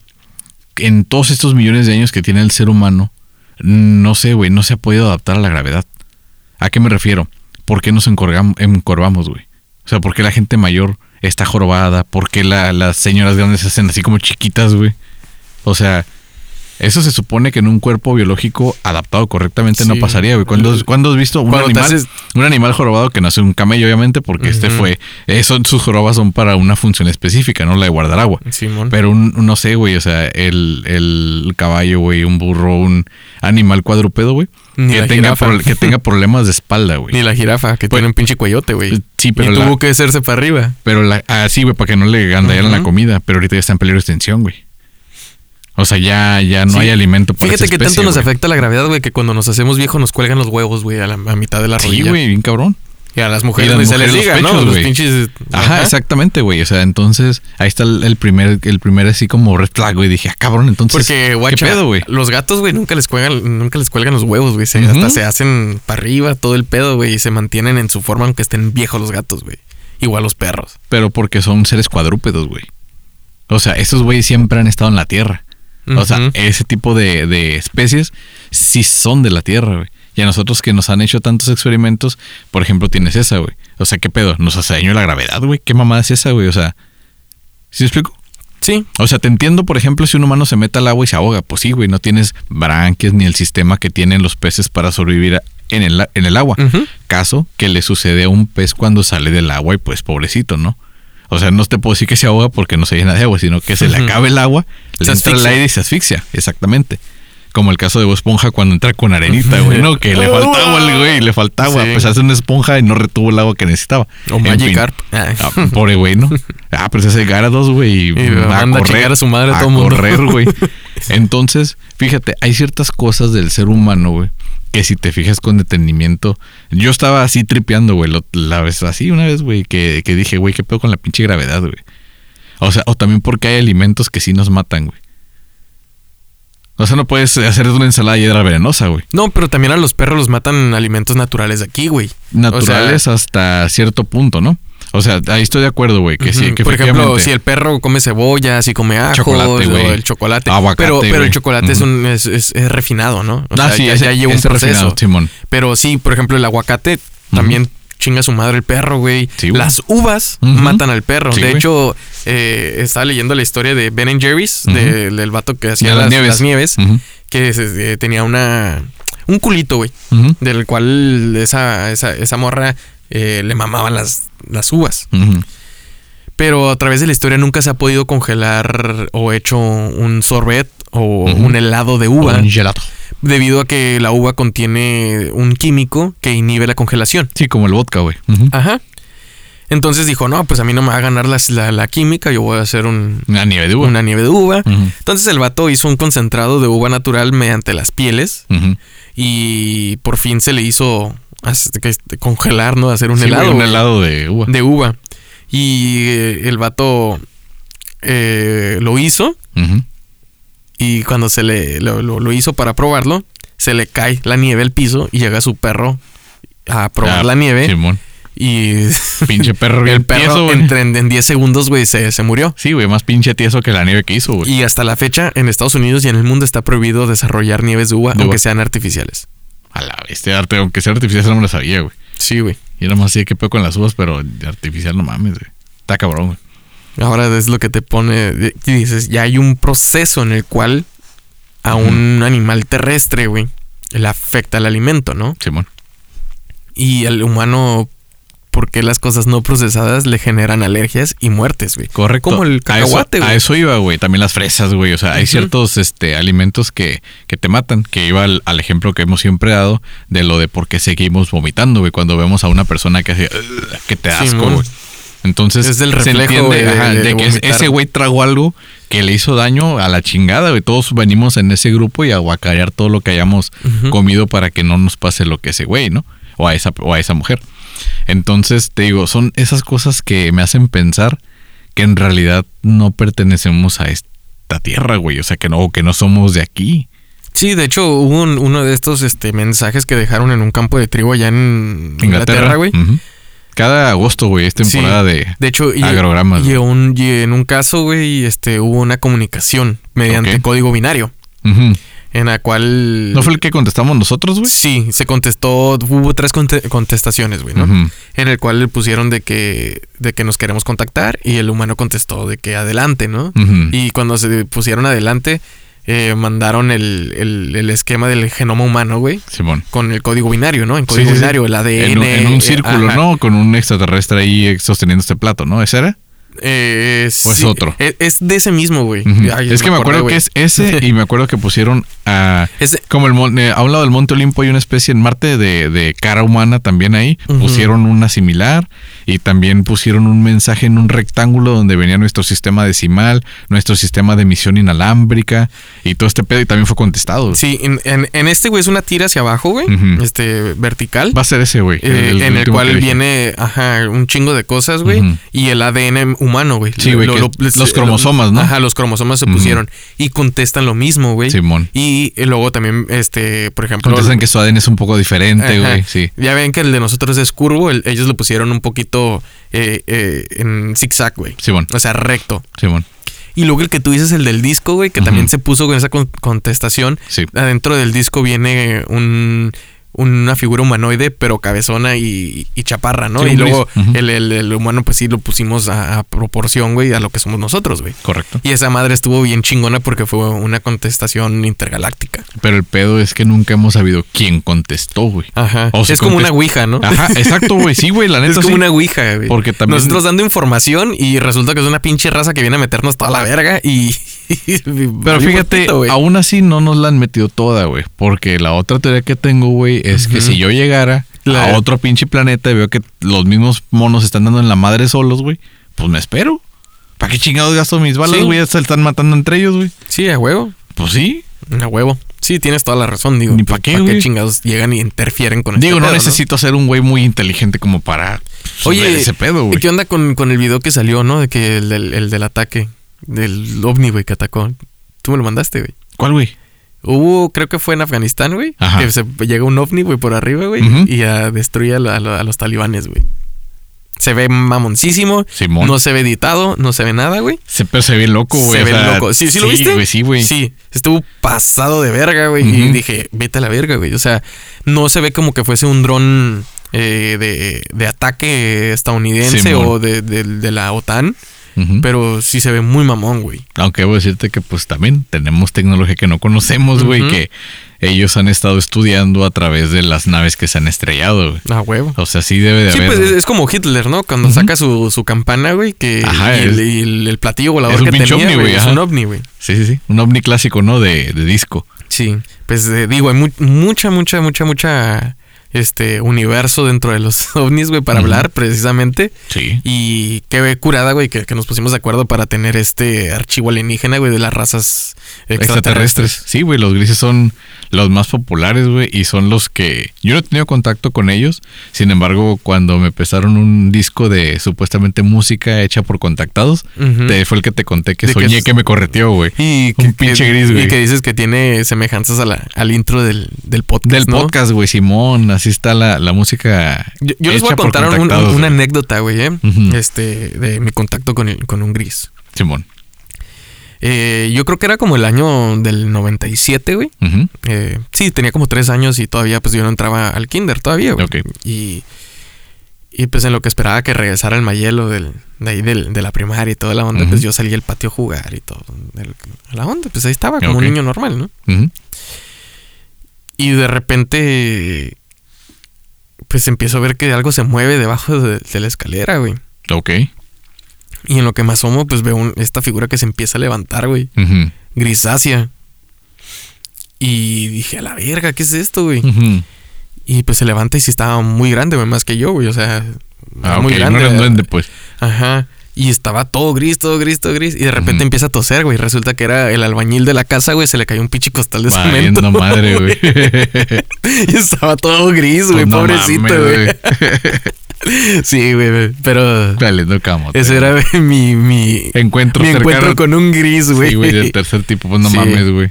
[SPEAKER 1] en todos estos millones de años que tiene el ser humano, no sé, güey, no se ha podido adaptar a la gravedad. ¿A qué me refiero? ¿Por qué nos encorvamos, güey? O sea, ¿por qué la gente mayor está jorobada? ¿Por qué la- las señoras grandes se hacen así como chiquitas, güey? O sea, eso se supone que en un cuerpo biológico adaptado correctamente no pasaría, güey. ¿Cuándo, has- cuándo has visto un animal,
[SPEAKER 2] haces-
[SPEAKER 1] un animal jorobado que nace un camello, obviamente, porque este fue... eh, son- sus jorobas son para una función específica, no la de guardar agua.
[SPEAKER 2] Simón.
[SPEAKER 1] Pero un, no sé, güey, o sea, el, el caballo, güey, un burro, un animal cuadrúpedo, güey, que tenga, pro- que tenga problemas de espalda, güey.
[SPEAKER 2] Ni la jirafa, que
[SPEAKER 1] Pues-
[SPEAKER 2] tiene un pinche cuellote, güey.
[SPEAKER 1] Sí, pero
[SPEAKER 2] y
[SPEAKER 1] la-
[SPEAKER 2] tuvo que hacerse para arriba.
[SPEAKER 1] Pero la, ah, güey, para que no le gandaran la comida, pero ahorita ya está en peligro de extinción, güey. O sea, ya, ya no
[SPEAKER 2] Sí.
[SPEAKER 1] hay alimento para
[SPEAKER 2] Fíjate
[SPEAKER 1] esa
[SPEAKER 2] que tanto
[SPEAKER 1] especie,
[SPEAKER 2] nos afecta la gravedad, güey, que cuando nos hacemos viejos nos cuelgan los huevos, güey, a la a mitad de la
[SPEAKER 1] Sí,
[SPEAKER 2] rodilla.
[SPEAKER 1] güey, bien cabrón.
[SPEAKER 2] Y a las
[SPEAKER 1] Y
[SPEAKER 2] mujeres
[SPEAKER 1] las
[SPEAKER 2] ni se les
[SPEAKER 1] mujeres los
[SPEAKER 2] diga, ¿no? Los
[SPEAKER 1] güey.
[SPEAKER 2] pinches.
[SPEAKER 1] Ajá, exactamente, güey. O sea, entonces ahí está el, el primer, el primer así como red flag, güey. Dije, ah, cabrón, entonces.
[SPEAKER 2] Porque, guacha,
[SPEAKER 1] ¿Qué pedo, güey?
[SPEAKER 2] los gatos, güey, nunca les cuelgan, nunca les cuelgan los huevos, güey. Se-. Hasta se hacen para arriba todo el pedo, güey, y se mantienen en su forma aunque estén viejos los gatos, güey. Igual los perros.
[SPEAKER 1] Pero porque son seres cuadrúpedos, güey. O sea, esos güeyes siempre han estado en la tierra. O sea, ese tipo de, de especies sí son de la tierra, güey. Y a nosotros que nos han hecho tantos experimentos, por ejemplo, tienes esa, güey. O sea, ¿qué pedo? ¿Nos hace daño la gravedad, güey? ¿Qué mamada es esa, güey? O sea, ¿sí me explico?
[SPEAKER 2] Sí.
[SPEAKER 1] O sea, te entiendo, por ejemplo, si un humano se mete al agua y se ahoga. Pues sí, güey, no tienes branquias ni el sistema que tienen los peces para sobrevivir en el, en el agua. Caso que le sucede a un pez cuando sale del agua y pues pobrecito, ¿no? O sea, no te puedo decir que se ahoga porque no se llena de agua, sino que se le acaba el agua,
[SPEAKER 2] Se
[SPEAKER 1] le entra el aire y se asfixia. Exactamente. Como el caso de Bob Esponja cuando entra con arenita, güey, ¿no? Que le falta agua al güey, le falta agua.
[SPEAKER 2] Sí.
[SPEAKER 1] Pues hace una esponja y no retuvo el agua que necesitaba.
[SPEAKER 2] O Magikarp. Ah.
[SPEAKER 1] Pobre güey, ¿no? Ah, pero se hace Garados, güey.
[SPEAKER 2] Y manda a chingar a su madre a todo mundo.
[SPEAKER 1] correr, güey. Entonces, fíjate, hay ciertas cosas del ser humano, güey, que si te fijas con detenimiento. Yo estaba así tripeando, güey, la vez así una vez, güey, que, que dije, güey, qué pedo con la pinche gravedad, güey. O sea, o también porque hay alimentos que sí nos matan, güey. O sea, no puedes hacer una ensalada de hiedra venenosa, güey.
[SPEAKER 2] No, pero también a los perros los matan alimentos naturales de aquí, güey.
[SPEAKER 1] Naturales hasta cierto punto, ¿no? O sea, ahí estoy de acuerdo, güey, que sí,
[SPEAKER 2] Ujú.
[SPEAKER 1] que
[SPEAKER 2] Por ejemplo, si el perro come cebolla, si come ajo,
[SPEAKER 1] Chocolate,
[SPEAKER 2] o el chocolate.
[SPEAKER 1] Aguacate,
[SPEAKER 2] pero, pero el chocolate es, un, es, es- es refinado, ¿no? O
[SPEAKER 1] Ah,
[SPEAKER 2] sea,
[SPEAKER 1] sí,
[SPEAKER 2] ya, ya lleva un proceso.
[SPEAKER 1] refinado, Simón.
[SPEAKER 2] Pero sí, por ejemplo, el aguacate también chinga a su madre el perro, güey.
[SPEAKER 1] Sí, güey.
[SPEAKER 2] Las uvas matan al perro.
[SPEAKER 1] Sí,
[SPEAKER 2] de
[SPEAKER 1] güey.
[SPEAKER 2] hecho, eh, estaba leyendo la historia de Ben and Jerry's, del, del vato que hacía las,
[SPEAKER 1] las nieves.
[SPEAKER 2] las nieves,
[SPEAKER 1] Ujú.
[SPEAKER 2] que eh, tenía una un culito, güey, del cual esa, esa, esa morra eh, le mamaban las, las uvas. Pero a través de la historia nunca se ha podido congelar o hecho un sorbet o un helado de uva
[SPEAKER 1] Un gelato.
[SPEAKER 2] debido a que la uva contiene un químico que inhibe la congelación.
[SPEAKER 1] Sí, como el vodka, güey.
[SPEAKER 2] Ajá. Entonces dijo, no, pues a mí no me va a ganar la, la química, yo voy a hacer un-
[SPEAKER 1] Una nieve de uva.
[SPEAKER 2] una nieve de uva. Entonces el vato hizo un concentrado de uva natural mediante las pieles y por fin se le hizo congelar, ¿no? Hacer un
[SPEAKER 1] Sí,
[SPEAKER 2] helado.
[SPEAKER 1] un helado de uva.
[SPEAKER 2] de uva. Y eh, el vato eh, lo hizo y cuando se le lo, lo- lo hizo para probarlo, se le cae la nieve al piso y llega su perro a probar
[SPEAKER 1] Ah,
[SPEAKER 2] la nieve
[SPEAKER 1] Simón.
[SPEAKER 2] y
[SPEAKER 1] Pinche perro bien
[SPEAKER 2] el perro
[SPEAKER 1] tieso,
[SPEAKER 2] en, en 10 segundos, güey, se, se murió.
[SPEAKER 1] Sí, güey, más pinche tieso que la nieve que hizo, güey.
[SPEAKER 2] Y hasta la fecha, en Estados Unidos y en el mundo está prohibido desarrollar nieves de uva,
[SPEAKER 1] De
[SPEAKER 2] aunque
[SPEAKER 1] uva.
[SPEAKER 2] sean artificiales.
[SPEAKER 1] A la bestia, arte, aunque sea artificial, eso no me lo sabía, güey.
[SPEAKER 2] Sí, güey.
[SPEAKER 1] Y era más así que pedo con las uvas, pero artificial no mames, güey. Está cabrón, güey.
[SPEAKER 2] Ahora es lo que te pone. Y dices, ya hay un proceso en el cual a un animal terrestre, güey, le afecta el alimento, ¿no?
[SPEAKER 1] Simón.
[SPEAKER 2] Y al humano, ¿por qué las cosas no procesadas le generan alergias y muertes, güey?
[SPEAKER 1] Correcto.
[SPEAKER 2] Como el
[SPEAKER 1] A eso-
[SPEAKER 2] cacahuate,
[SPEAKER 1] A
[SPEAKER 2] güey.
[SPEAKER 1] eso, iba, güey. También las fresas, güey. O sea, hay ciertos este, alimentos que, que te matan. Que iba al, al ejemplo que hemos siempre dado de lo de por qué seguimos vomitando, güey. Cuando vemos a una persona que hace... Que te asco, güey. Entonces,
[SPEAKER 2] Es el
[SPEAKER 1] se
[SPEAKER 2] reflejo,
[SPEAKER 1] entiende,
[SPEAKER 2] güey, de-
[SPEAKER 1] ajá,
[SPEAKER 2] de
[SPEAKER 1] de que
[SPEAKER 2] vomitar.
[SPEAKER 1] ese güey tragó algo que le hizo daño a la chingada, güey. Todos venimos en ese grupo y a guacarear todo lo que hayamos comido para que no nos pase lo que ese güey, ¿no? O a esa, o a esa mujer. Entonces, te digo, son esas cosas que me hacen pensar que en realidad no pertenecemos a esta tierra, güey. O sea, que no, que no somos de aquí.
[SPEAKER 2] Sí, de hecho, hubo un- uno de estos este, mensajes que dejaron en un campo de trigo allá en Inglaterra, güey.
[SPEAKER 1] Cada agosto, güey, es temporada
[SPEAKER 2] Sí.
[SPEAKER 1] de,
[SPEAKER 2] De hecho, y,
[SPEAKER 1] agrogramas.
[SPEAKER 2] y,
[SPEAKER 1] güey.
[SPEAKER 2] un- y en un caso, güey, este, hubo una comunicación mediante código binario,
[SPEAKER 1] Ujú.
[SPEAKER 2] En la cual...
[SPEAKER 1] ¿No fue el que contestamos nosotros, güey?
[SPEAKER 2] Sí, se contestó, hubo tres conte- contestaciones, güey, ¿no? En el cual le pusieron de que, de que nos queremos contactar y el humano contestó de que adelante, ¿no? Y cuando se pusieron adelante, eh, mandaron el, el- el esquema del genoma humano, güey,
[SPEAKER 1] Simón.
[SPEAKER 2] con el código binario, ¿no? En código
[SPEAKER 1] sí, sí.
[SPEAKER 2] binario, el ADN.
[SPEAKER 1] En un, en un
[SPEAKER 2] eh,
[SPEAKER 1] círculo. ¿no? Con un extraterrestre ahí eh, sosteniendo este plato, ¿no? ¿Ese era?
[SPEAKER 2] Eh,
[SPEAKER 1] ¿O es
[SPEAKER 2] sí,
[SPEAKER 1] otro?
[SPEAKER 2] Es, es de ese mismo, güey.
[SPEAKER 1] Es que me acuerdo que es ese y me acuerdo que pusieron a...
[SPEAKER 2] Ese-
[SPEAKER 1] Como el eh, a un lado del Monte Olimpo hay una especie en Marte de, de cara humana también ahí. Pusieron una similar y también pusieron un mensaje en un rectángulo donde venía nuestro sistema decimal, nuestro sistema de emisión inalámbrica y todo este pedo y también fue contestado.
[SPEAKER 2] Sí, en, en- en este, güey, es una tira hacia abajo, güey. Este, vertical.
[SPEAKER 1] Va a ser ese, güey.
[SPEAKER 2] eh, en el cual viene, ajá, un chingo de cosas, güey. Y el ADN humano, güey.
[SPEAKER 1] Sí, güey, los cromosomas, ¿no?
[SPEAKER 2] Ajá, los cromosomas se pusieron. Y contestan lo mismo, güey.
[SPEAKER 1] Simón.
[SPEAKER 2] Y eh, luego también, este, por ejemplo.
[SPEAKER 1] Contestan que su ADN es un poco diferente, güey. Sí.
[SPEAKER 2] Ya ven que el de nosotros es curvo, el- ellos lo pusieron un poquito eh, eh, en zigzag, güey.
[SPEAKER 1] Simón.
[SPEAKER 2] O sea, recto.
[SPEAKER 1] Simón.
[SPEAKER 2] Y luego el que tú dices, el del disco, güey, que también se puso con esa con- contestación.
[SPEAKER 1] Sí.
[SPEAKER 2] Adentro del disco viene un, una figura humanoide, pero cabezona y, y chaparra, ¿no?
[SPEAKER 1] Sí,
[SPEAKER 2] y luego el, el- el humano, pues sí lo pusimos a, a proporción, güey, a lo que somos nosotros, güey.
[SPEAKER 1] Correcto.
[SPEAKER 2] Y esa madre estuvo bien chingona porque fue una contestación intergaláctica.
[SPEAKER 1] Pero el pedo es que nunca hemos sabido quién contestó, güey.
[SPEAKER 2] Ajá.
[SPEAKER 1] O
[SPEAKER 2] es como una ouija, ¿no?
[SPEAKER 1] Ajá, exacto, güey. Sí, güey, la neta
[SPEAKER 2] Es como
[SPEAKER 1] sí.
[SPEAKER 2] una ouija, güey.
[SPEAKER 1] Porque también-
[SPEAKER 2] Nosotros dando información y resulta que es una pinche raza que viene a meternos toda la verga y...
[SPEAKER 1] Pero fíjate, aún así no nos la han metido toda, güey. Porque la otra teoría que tengo, güey, es que si yo llegara a otro pinche planeta y veo que los mismos monos están dando en la madre solos, güey, pues me espero. ¿Para qué chingados gasto mis balas,
[SPEAKER 2] Sí.
[SPEAKER 1] güey? Ya se están matando entre ellos, güey.
[SPEAKER 2] Sí, a huevo.
[SPEAKER 1] Pues sí.
[SPEAKER 2] A huevo. Sí, tienes toda la razón, digo.
[SPEAKER 1] Ni pa' qué,
[SPEAKER 2] ¿Para qué chingados llegan y interfieren con este
[SPEAKER 1] Digo, no
[SPEAKER 2] pedo,
[SPEAKER 1] necesito ser un güey muy inteligente como para
[SPEAKER 2] Oye,
[SPEAKER 1] ese pedo, güey.
[SPEAKER 2] ¿qué onda con, con el video que salió, no? De que el, del- el del ataque, del ovni, güey, que atacó. Tú me lo mandaste, güey.
[SPEAKER 1] ¿Cuál, güey?
[SPEAKER 2] Hubo, creo que fue en Afganistán, güey. Que se llega un ovni, güey, por arriba, güey. Y a destruye a, la- los talibanes, güey. Se ve mamoncísimo.
[SPEAKER 1] Simón.
[SPEAKER 2] No se ve editado, no se ve nada, güey.
[SPEAKER 1] Se, pero se ve loco, güey.
[SPEAKER 2] se ve
[SPEAKER 1] sea,
[SPEAKER 2] loco. ¿Sí, sí lo viste?
[SPEAKER 1] sí, güey.
[SPEAKER 2] Sí, estuvo pasado de verga, güey. Y dije, vete a la verga, güey. O sea, no se ve como que fuese un dron eh, de, de ataque estadounidense
[SPEAKER 1] Simón.
[SPEAKER 2] o de, de- de la OTAN. Pero sí se ve muy mamón, güey.
[SPEAKER 1] Aunque debo decirte que pues también tenemos tecnología que no conocemos, güey,
[SPEAKER 2] Ujú.
[SPEAKER 1] que ellos han estado estudiando a través de las naves que se han estrellado, güey.
[SPEAKER 2] A huevo.
[SPEAKER 1] O sea, sí debe de
[SPEAKER 2] Sí,
[SPEAKER 1] haber.
[SPEAKER 2] pues es, como Hitler, ¿no? Cuando
[SPEAKER 1] Ujú.
[SPEAKER 2] saca su, su campana, güey, que
[SPEAKER 1] Ajá,
[SPEAKER 2] y el, y el- el platillo volador que tenía,
[SPEAKER 1] ovni,
[SPEAKER 2] güey, es un ovni, güey.
[SPEAKER 1] Sí, sí, sí. Un ovni clásico, ¿no? De, de disco.
[SPEAKER 2] Sí, pues eh, digo, hay mu- mucha, mucha, mucha, mucha este universo dentro de los ovnis, güey, para hablar precisamente.
[SPEAKER 1] Sí.
[SPEAKER 2] Y qué curada, güey, que, que nos pusimos de acuerdo para tener este archivo alienígena, güey, de las razas extraterrestres.
[SPEAKER 1] Sí, güey, los grises son los más populares, güey, y son los que... Yo no he tenido contacto con ellos, sin embargo, cuando me prestaron un disco de supuestamente música hecha por contactados, te- fue el que te conté que
[SPEAKER 2] De que
[SPEAKER 1] soñé
[SPEAKER 2] es-
[SPEAKER 1] que me correteó, güey.
[SPEAKER 2] Y
[SPEAKER 1] Un pinche gris, güey.
[SPEAKER 2] Y que dices que tiene semejanzas a la, al intro del, del podcast.
[SPEAKER 1] Del
[SPEAKER 2] ¿no?
[SPEAKER 1] podcast, güey, Simón, así está la, la música.
[SPEAKER 2] Yo, yo les voy a contar un- una anécdota, güey, ¿eh? Este, de mi contacto con, el- con un gris.
[SPEAKER 1] Simón.
[SPEAKER 2] Eh, yo creo que era como el año del 97, güey.
[SPEAKER 1] Ujú.
[SPEAKER 2] Eh, sí, tenía como tres años y todavía pues yo no entraba al kinder todavía, güey. Y, Y pues en lo que esperaba que regresara el Mayelo del, de ahí del- de la primaria y toda la onda, pues yo salí al patio a jugar y todo. del- la onda, pues ahí estaba como un niño normal, ¿no? Y de repente, pues empiezo a ver que algo se mueve debajo de, de la escalera, güey.
[SPEAKER 1] Ok.
[SPEAKER 2] Y en lo que me asomo, pues veo un- esta figura que se empieza a levantar, güey.
[SPEAKER 1] Ujú.
[SPEAKER 2] Grisácea. Y dije, a la verga, ¿qué es esto, güey? Y pues se levanta y sí estaba muy grande, güey, más que yo, güey. O sea,
[SPEAKER 1] Ah,
[SPEAKER 2] muy grande.
[SPEAKER 1] No era un duende, pues.
[SPEAKER 2] Ajá. Y estaba todo gris, todo gris, todo gris. Y de repente empieza a toser, güey. Resulta que era el albañil de la casa, güey. Se le cayó un pinche costal de cemento.
[SPEAKER 1] Valiendo madre, güey.
[SPEAKER 2] y estaba todo gris, güey.
[SPEAKER 1] Pues no
[SPEAKER 2] pobrecito, güey. sí, güey. Pero
[SPEAKER 1] Valiendo camote.
[SPEAKER 2] ese era mi, mi,
[SPEAKER 1] Encuentro
[SPEAKER 2] mi encuentro con un gris, güey.
[SPEAKER 1] Sí, güey, del tercer tipo. Pues no
[SPEAKER 2] Sí.
[SPEAKER 1] mames, güey.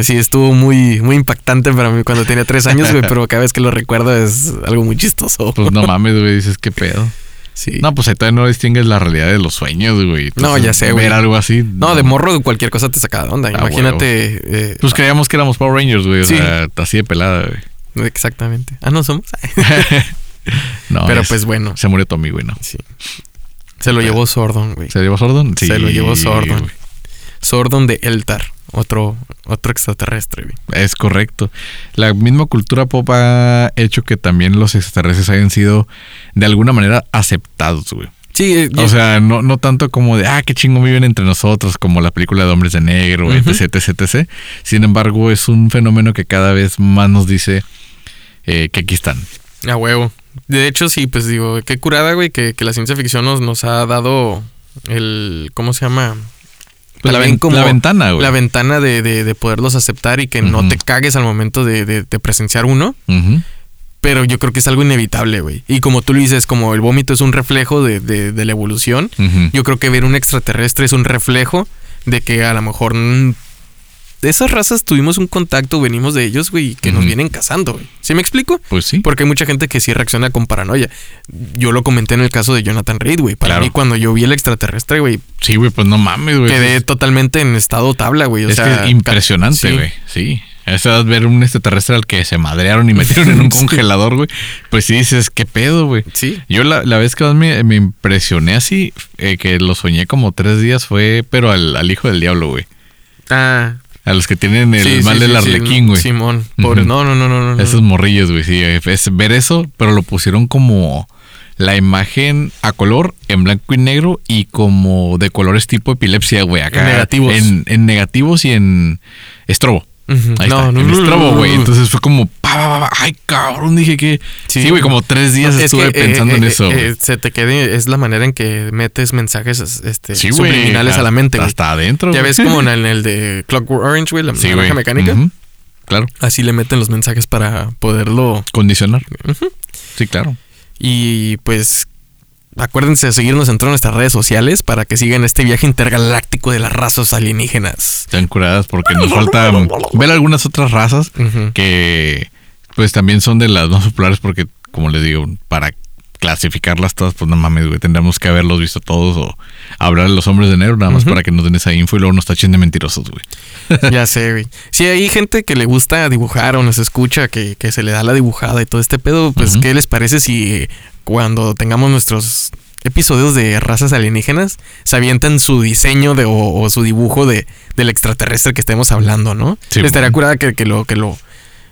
[SPEAKER 2] Sí, estuvo muy, muy impactante para mí cuando tenía tres años, güey. pero cada vez que lo recuerdo es algo muy chistoso.
[SPEAKER 1] Pues no mames, güey. Dices, ¿qué pedo?
[SPEAKER 2] Sí.
[SPEAKER 1] No, pues ahí todavía no distingues la realidad de los sueños, güey.
[SPEAKER 2] No,
[SPEAKER 1] Entonces,
[SPEAKER 2] ya sé, güey.
[SPEAKER 1] Ver algo así.
[SPEAKER 2] No, de morro cualquier cosa te saca de onda.
[SPEAKER 1] Ah,
[SPEAKER 2] Imagínate. eh,
[SPEAKER 1] Pues creíamos que éramos Power Rangers, güey. O sea, así de pelada, güey.
[SPEAKER 2] Exactamente. Ah, no somos.
[SPEAKER 1] No,
[SPEAKER 2] Pero
[SPEAKER 1] es-
[SPEAKER 2] pues bueno.
[SPEAKER 1] Se murió Tommy, güey, ¿no?
[SPEAKER 2] Sí. Se lo llevó Sordon, güey.
[SPEAKER 1] ¿Se llevó Sordon? Sí.
[SPEAKER 2] Se lo llevó Sordon.
[SPEAKER 1] güey.
[SPEAKER 2] Sordon de Eltar. Otro, otro extraterrestre, güey.
[SPEAKER 1] Es correcto. La misma cultura pop ha hecho que también los extraterrestres hayan sido de alguna manera aceptados, güey.
[SPEAKER 2] Sí, eh,
[SPEAKER 1] O sea, no, no tanto como de, ah, qué chingo viven entre nosotros, como la película de Hombres de Negro,
[SPEAKER 2] Ujú.
[SPEAKER 1] etc, etc, etc. Sin embargo, es un fenómeno que cada vez más nos dice eh, que aquí están.
[SPEAKER 2] a huevo. De hecho, sí, pues digo, qué curada, güey, que, que la ciencia ficción nos, nos ha dado el. ¿Cómo se llama?
[SPEAKER 1] Pues la,
[SPEAKER 2] También
[SPEAKER 1] ven-
[SPEAKER 2] como
[SPEAKER 1] la ventana, güey.
[SPEAKER 2] La ventana de, de- de poderlos aceptar y que no te cagues al momento de, de- presenciar uno. Pero yo creo que es algo inevitable, güey. Y como tú lo dices, como el vómito es un reflejo de, de- de la evolución, yo creo que ver un extraterrestre es un reflejo de que a lo mejor de esas razas tuvimos un contacto, venimos de ellos, güey, y que nos vienen cazando, güey. ¿Sí me explico?
[SPEAKER 1] Pues sí.
[SPEAKER 2] Porque hay mucha gente que sí reacciona con paranoia. Yo lo comenté en el caso de Jonathan Reed, güey. Para
[SPEAKER 1] Claro.
[SPEAKER 2] mí, cuando yo vi el extraterrestre, güey,
[SPEAKER 1] Sí, güey, pues no mames, güey.
[SPEAKER 2] quedé
[SPEAKER 1] Es-
[SPEAKER 2] totalmente en estado tabla, güey. O
[SPEAKER 1] es
[SPEAKER 2] sea,
[SPEAKER 1] que impresionante,
[SPEAKER 2] sí.
[SPEAKER 1] güey. Sí. A esa edad ver un extraterrestre al que se madrearon y metieron en un congelador, güey. Pues sí dices, ¿qué pedo, güey?
[SPEAKER 2] Sí.
[SPEAKER 1] Yo la, la vez que más me, me impresioné así, eh, que lo soñé como tres días, fue, pero al, al hijo del diablo, güey.
[SPEAKER 2] Ah.
[SPEAKER 1] A los que tienen el
[SPEAKER 2] sí,
[SPEAKER 1] mal
[SPEAKER 2] sí,
[SPEAKER 1] del
[SPEAKER 2] sí,
[SPEAKER 1] arlequín, güey.
[SPEAKER 2] Simón. Pobre. No, no, no, no.
[SPEAKER 1] Esos morrillos, güey, sí. Es ver eso, pero lo pusieron como la imagen a color en blanco y negro y como de colores tipo epilepsia, güey. Acá.
[SPEAKER 2] En negativos.
[SPEAKER 1] En, en negativos y en estrobo. Ahí
[SPEAKER 2] no,
[SPEAKER 1] está,
[SPEAKER 2] no,
[SPEAKER 1] en
[SPEAKER 2] no,
[SPEAKER 1] estrobo,
[SPEAKER 2] no,
[SPEAKER 1] güey. Entonces fue como, pa, pa, pa, ay, cabrón, dije que...
[SPEAKER 2] Sí.
[SPEAKER 1] Sí, güey, como tres días
[SPEAKER 2] Es
[SPEAKER 1] estuve
[SPEAKER 2] que, eh,
[SPEAKER 1] pensando en
[SPEAKER 2] eh,
[SPEAKER 1] eso.
[SPEAKER 2] eh, se te quede, es la manera en que metes mensajes este,
[SPEAKER 1] sí,
[SPEAKER 2] subliminales a la mente.
[SPEAKER 1] Hasta adentro.
[SPEAKER 2] Ya ves como en el, en el de Clockwork Orange, güey, la
[SPEAKER 1] Sí,
[SPEAKER 2] naranja mecánica.
[SPEAKER 1] Claro.
[SPEAKER 2] Así le meten los mensajes para poderlo.
[SPEAKER 1] Condicionar. Sí, claro.
[SPEAKER 2] Y pues. Acuérdense de seguirnos en todas nuestras redes sociales para que sigan este viaje intergaláctico de las razas alienígenas.
[SPEAKER 1] Están curadas porque nos falta mm, ver algunas otras razas que pues también son de las más populares porque como les digo, para clasificarlas todas, pues no mames, güey, tendríamos que haberlos visto todos o hablar de los hombres de negro nada más para que nos den esa info y luego nos tachen de mentirosos, güey.
[SPEAKER 2] Ya sé, güey. Si hay gente que le gusta dibujar o nos escucha, que, que se le da la dibujada y todo este pedo, pues. ¿qué les parece si cuando tengamos nuestros episodios de razas alienígenas se avientan su diseño de, o, o su dibujo de, del extraterrestre que estemos hablando, ¿no?
[SPEAKER 1] Sí,
[SPEAKER 2] Estaría
[SPEAKER 1] bueno.
[SPEAKER 2] curada que, que lo, que lo,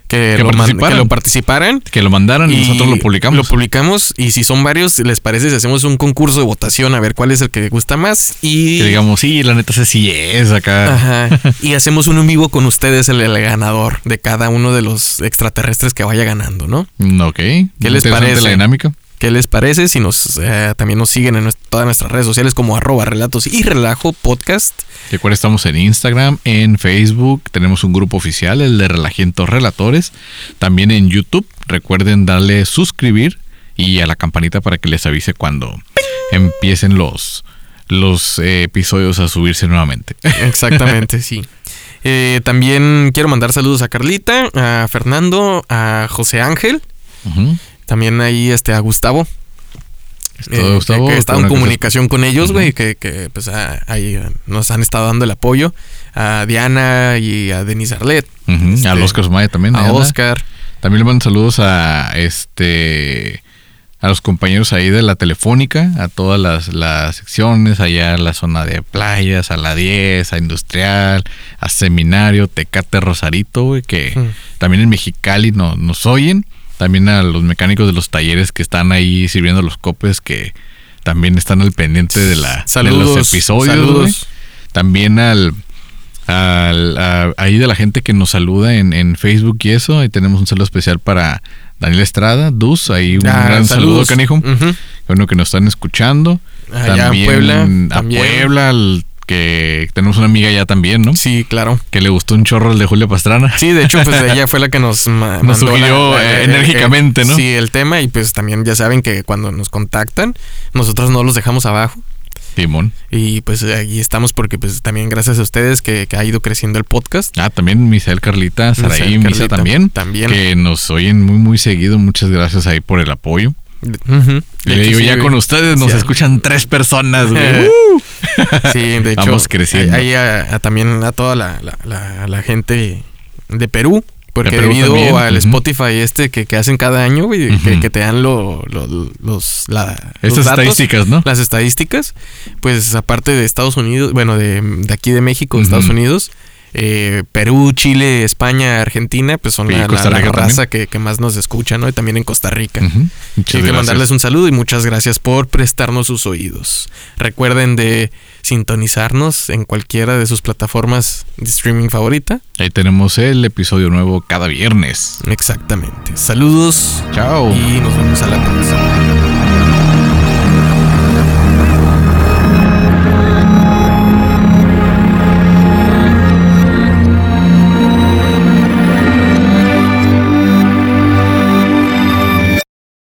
[SPEAKER 2] que,
[SPEAKER 1] Que
[SPEAKER 2] lo
[SPEAKER 1] participaran.
[SPEAKER 2] que lo participaran.
[SPEAKER 1] Que lo mandaran y, nosotros lo publicamos.
[SPEAKER 2] Lo publicamos y si son varios, ¿les parece si hacemos un concurso de votación a ver cuál es el que gusta más? Y
[SPEAKER 1] que digamos, sí, la neta sí es acá.
[SPEAKER 2] Ajá. Y hacemos un en vivo con ustedes, el, el ganador de cada uno de los extraterrestres que vaya ganando, ¿no?
[SPEAKER 1] Mm, Ok. ¿Qué
[SPEAKER 2] les parece?
[SPEAKER 1] la dinámica?
[SPEAKER 2] ¿Qué les parece si nos eh, también nos siguen en todas nuestras redes sociales como arroba relatos y relajo podcast?
[SPEAKER 1] Recuerda, estamos en Instagram, en Facebook, tenemos un grupo oficial, el de Relajientos Relatores, también en YouTube. Recuerden darle suscribir y a la campanita para que les avise cuando empiecen los, los eh, episodios a subirse nuevamente.
[SPEAKER 2] Exactamente, sí. Eh, también quiero mandar saludos a Carlita, a Fernando, a José Ángel,
[SPEAKER 1] Ujú.
[SPEAKER 2] También ahí este, a Gustavo. Eh, que- que,
[SPEAKER 1] Qué
[SPEAKER 2] en comunicación con ellos, güey, que, que, pues ah, ahí nos han estado dando el apoyo. A Diana y a Denise Arlet,
[SPEAKER 1] estás- Ujú.
[SPEAKER 2] este,
[SPEAKER 1] Al Oscar Sumaya también.
[SPEAKER 2] a. Oscar.
[SPEAKER 1] También le mando saludos a este a los compañeros ahí de la telefónica, a todas las, las secciones, allá a la zona de playas, a la 10, a industrial, a seminario, Tecate Rosarito, güey, que también en Mexicali no, nos oyen. También a los mecánicos de los talleres que están ahí sirviendo los copes, que también están al pendiente de, la, de
[SPEAKER 2] Saludos,
[SPEAKER 1] los episodios.
[SPEAKER 2] saludos.
[SPEAKER 1] También al, al- a- ahí de la gente que nos saluda en, en Facebook y eso. Ahí tenemos un saludo especial para Daniel Estrada, Dus. Ahí un
[SPEAKER 2] Ah,
[SPEAKER 1] gran saludo, canijo.
[SPEAKER 2] Ujú.
[SPEAKER 1] Bueno, que nos están escuchando.
[SPEAKER 2] Allá en Puebla,
[SPEAKER 1] A
[SPEAKER 2] también.
[SPEAKER 1] Puebla, al- que tenemos una amiga allá también, ¿no?
[SPEAKER 2] Sí, claro.
[SPEAKER 1] Que le gustó un chorro el de Julia Pastrana.
[SPEAKER 2] Sí, de hecho, pues ella fue la que nos ma-
[SPEAKER 1] Nos
[SPEAKER 2] mandó
[SPEAKER 1] sugirió, eh, enérgicamente, ¿no?
[SPEAKER 2] Sí, el tema y pues también ya saben que cuando nos contactan, nosotros no los dejamos abajo
[SPEAKER 1] Timón.
[SPEAKER 2] y pues ahí estamos porque pues también gracias a ustedes que, que ha ido creciendo el podcast.
[SPEAKER 1] Ah, también Misael Carlita, Saraí Misa también.
[SPEAKER 2] también.
[SPEAKER 1] Que nos oyen muy, muy seguido. Muchas gracias ahí por el apoyo. Y
[SPEAKER 2] De
[SPEAKER 1] le digo,
[SPEAKER 2] sí,
[SPEAKER 1] ya
[SPEAKER 2] güey.
[SPEAKER 1] con ustedes nos
[SPEAKER 2] Sí,
[SPEAKER 1] escuchan tres personas, güey. ¡Uh!
[SPEAKER 2] Sí, de hecho,
[SPEAKER 1] Vamos creciendo.
[SPEAKER 2] A- a también a toda la, la- la- la gente de Perú. Porque
[SPEAKER 1] De Perú
[SPEAKER 2] debido
[SPEAKER 1] también,
[SPEAKER 2] al. Spotify este que, que hacen cada año, güey, que, te dan lo- lo- los, la, los datos,
[SPEAKER 1] estadísticas, ¿no?
[SPEAKER 2] las estadísticas, pues aparte de Estados Unidos, bueno, de, de aquí de México,
[SPEAKER 1] Ujú.
[SPEAKER 2] Estados Unidos, eh, Perú, Chile, España, Argentina, pues son la, raza que, que más nos escucha, ¿no? Y también en Costa Rica. Hay
[SPEAKER 1] Muchas
[SPEAKER 2] que
[SPEAKER 1] gracias.
[SPEAKER 2] mandarles un saludo y muchas gracias por prestarnos sus oídos. Recuerden de sintonizarnos en cualquiera de sus plataformas de streaming favorita.
[SPEAKER 1] Ahí tenemos el episodio nuevo cada viernes.
[SPEAKER 2] Exactamente. Saludos
[SPEAKER 1] Chao.
[SPEAKER 2] y nos vemos a la próxima.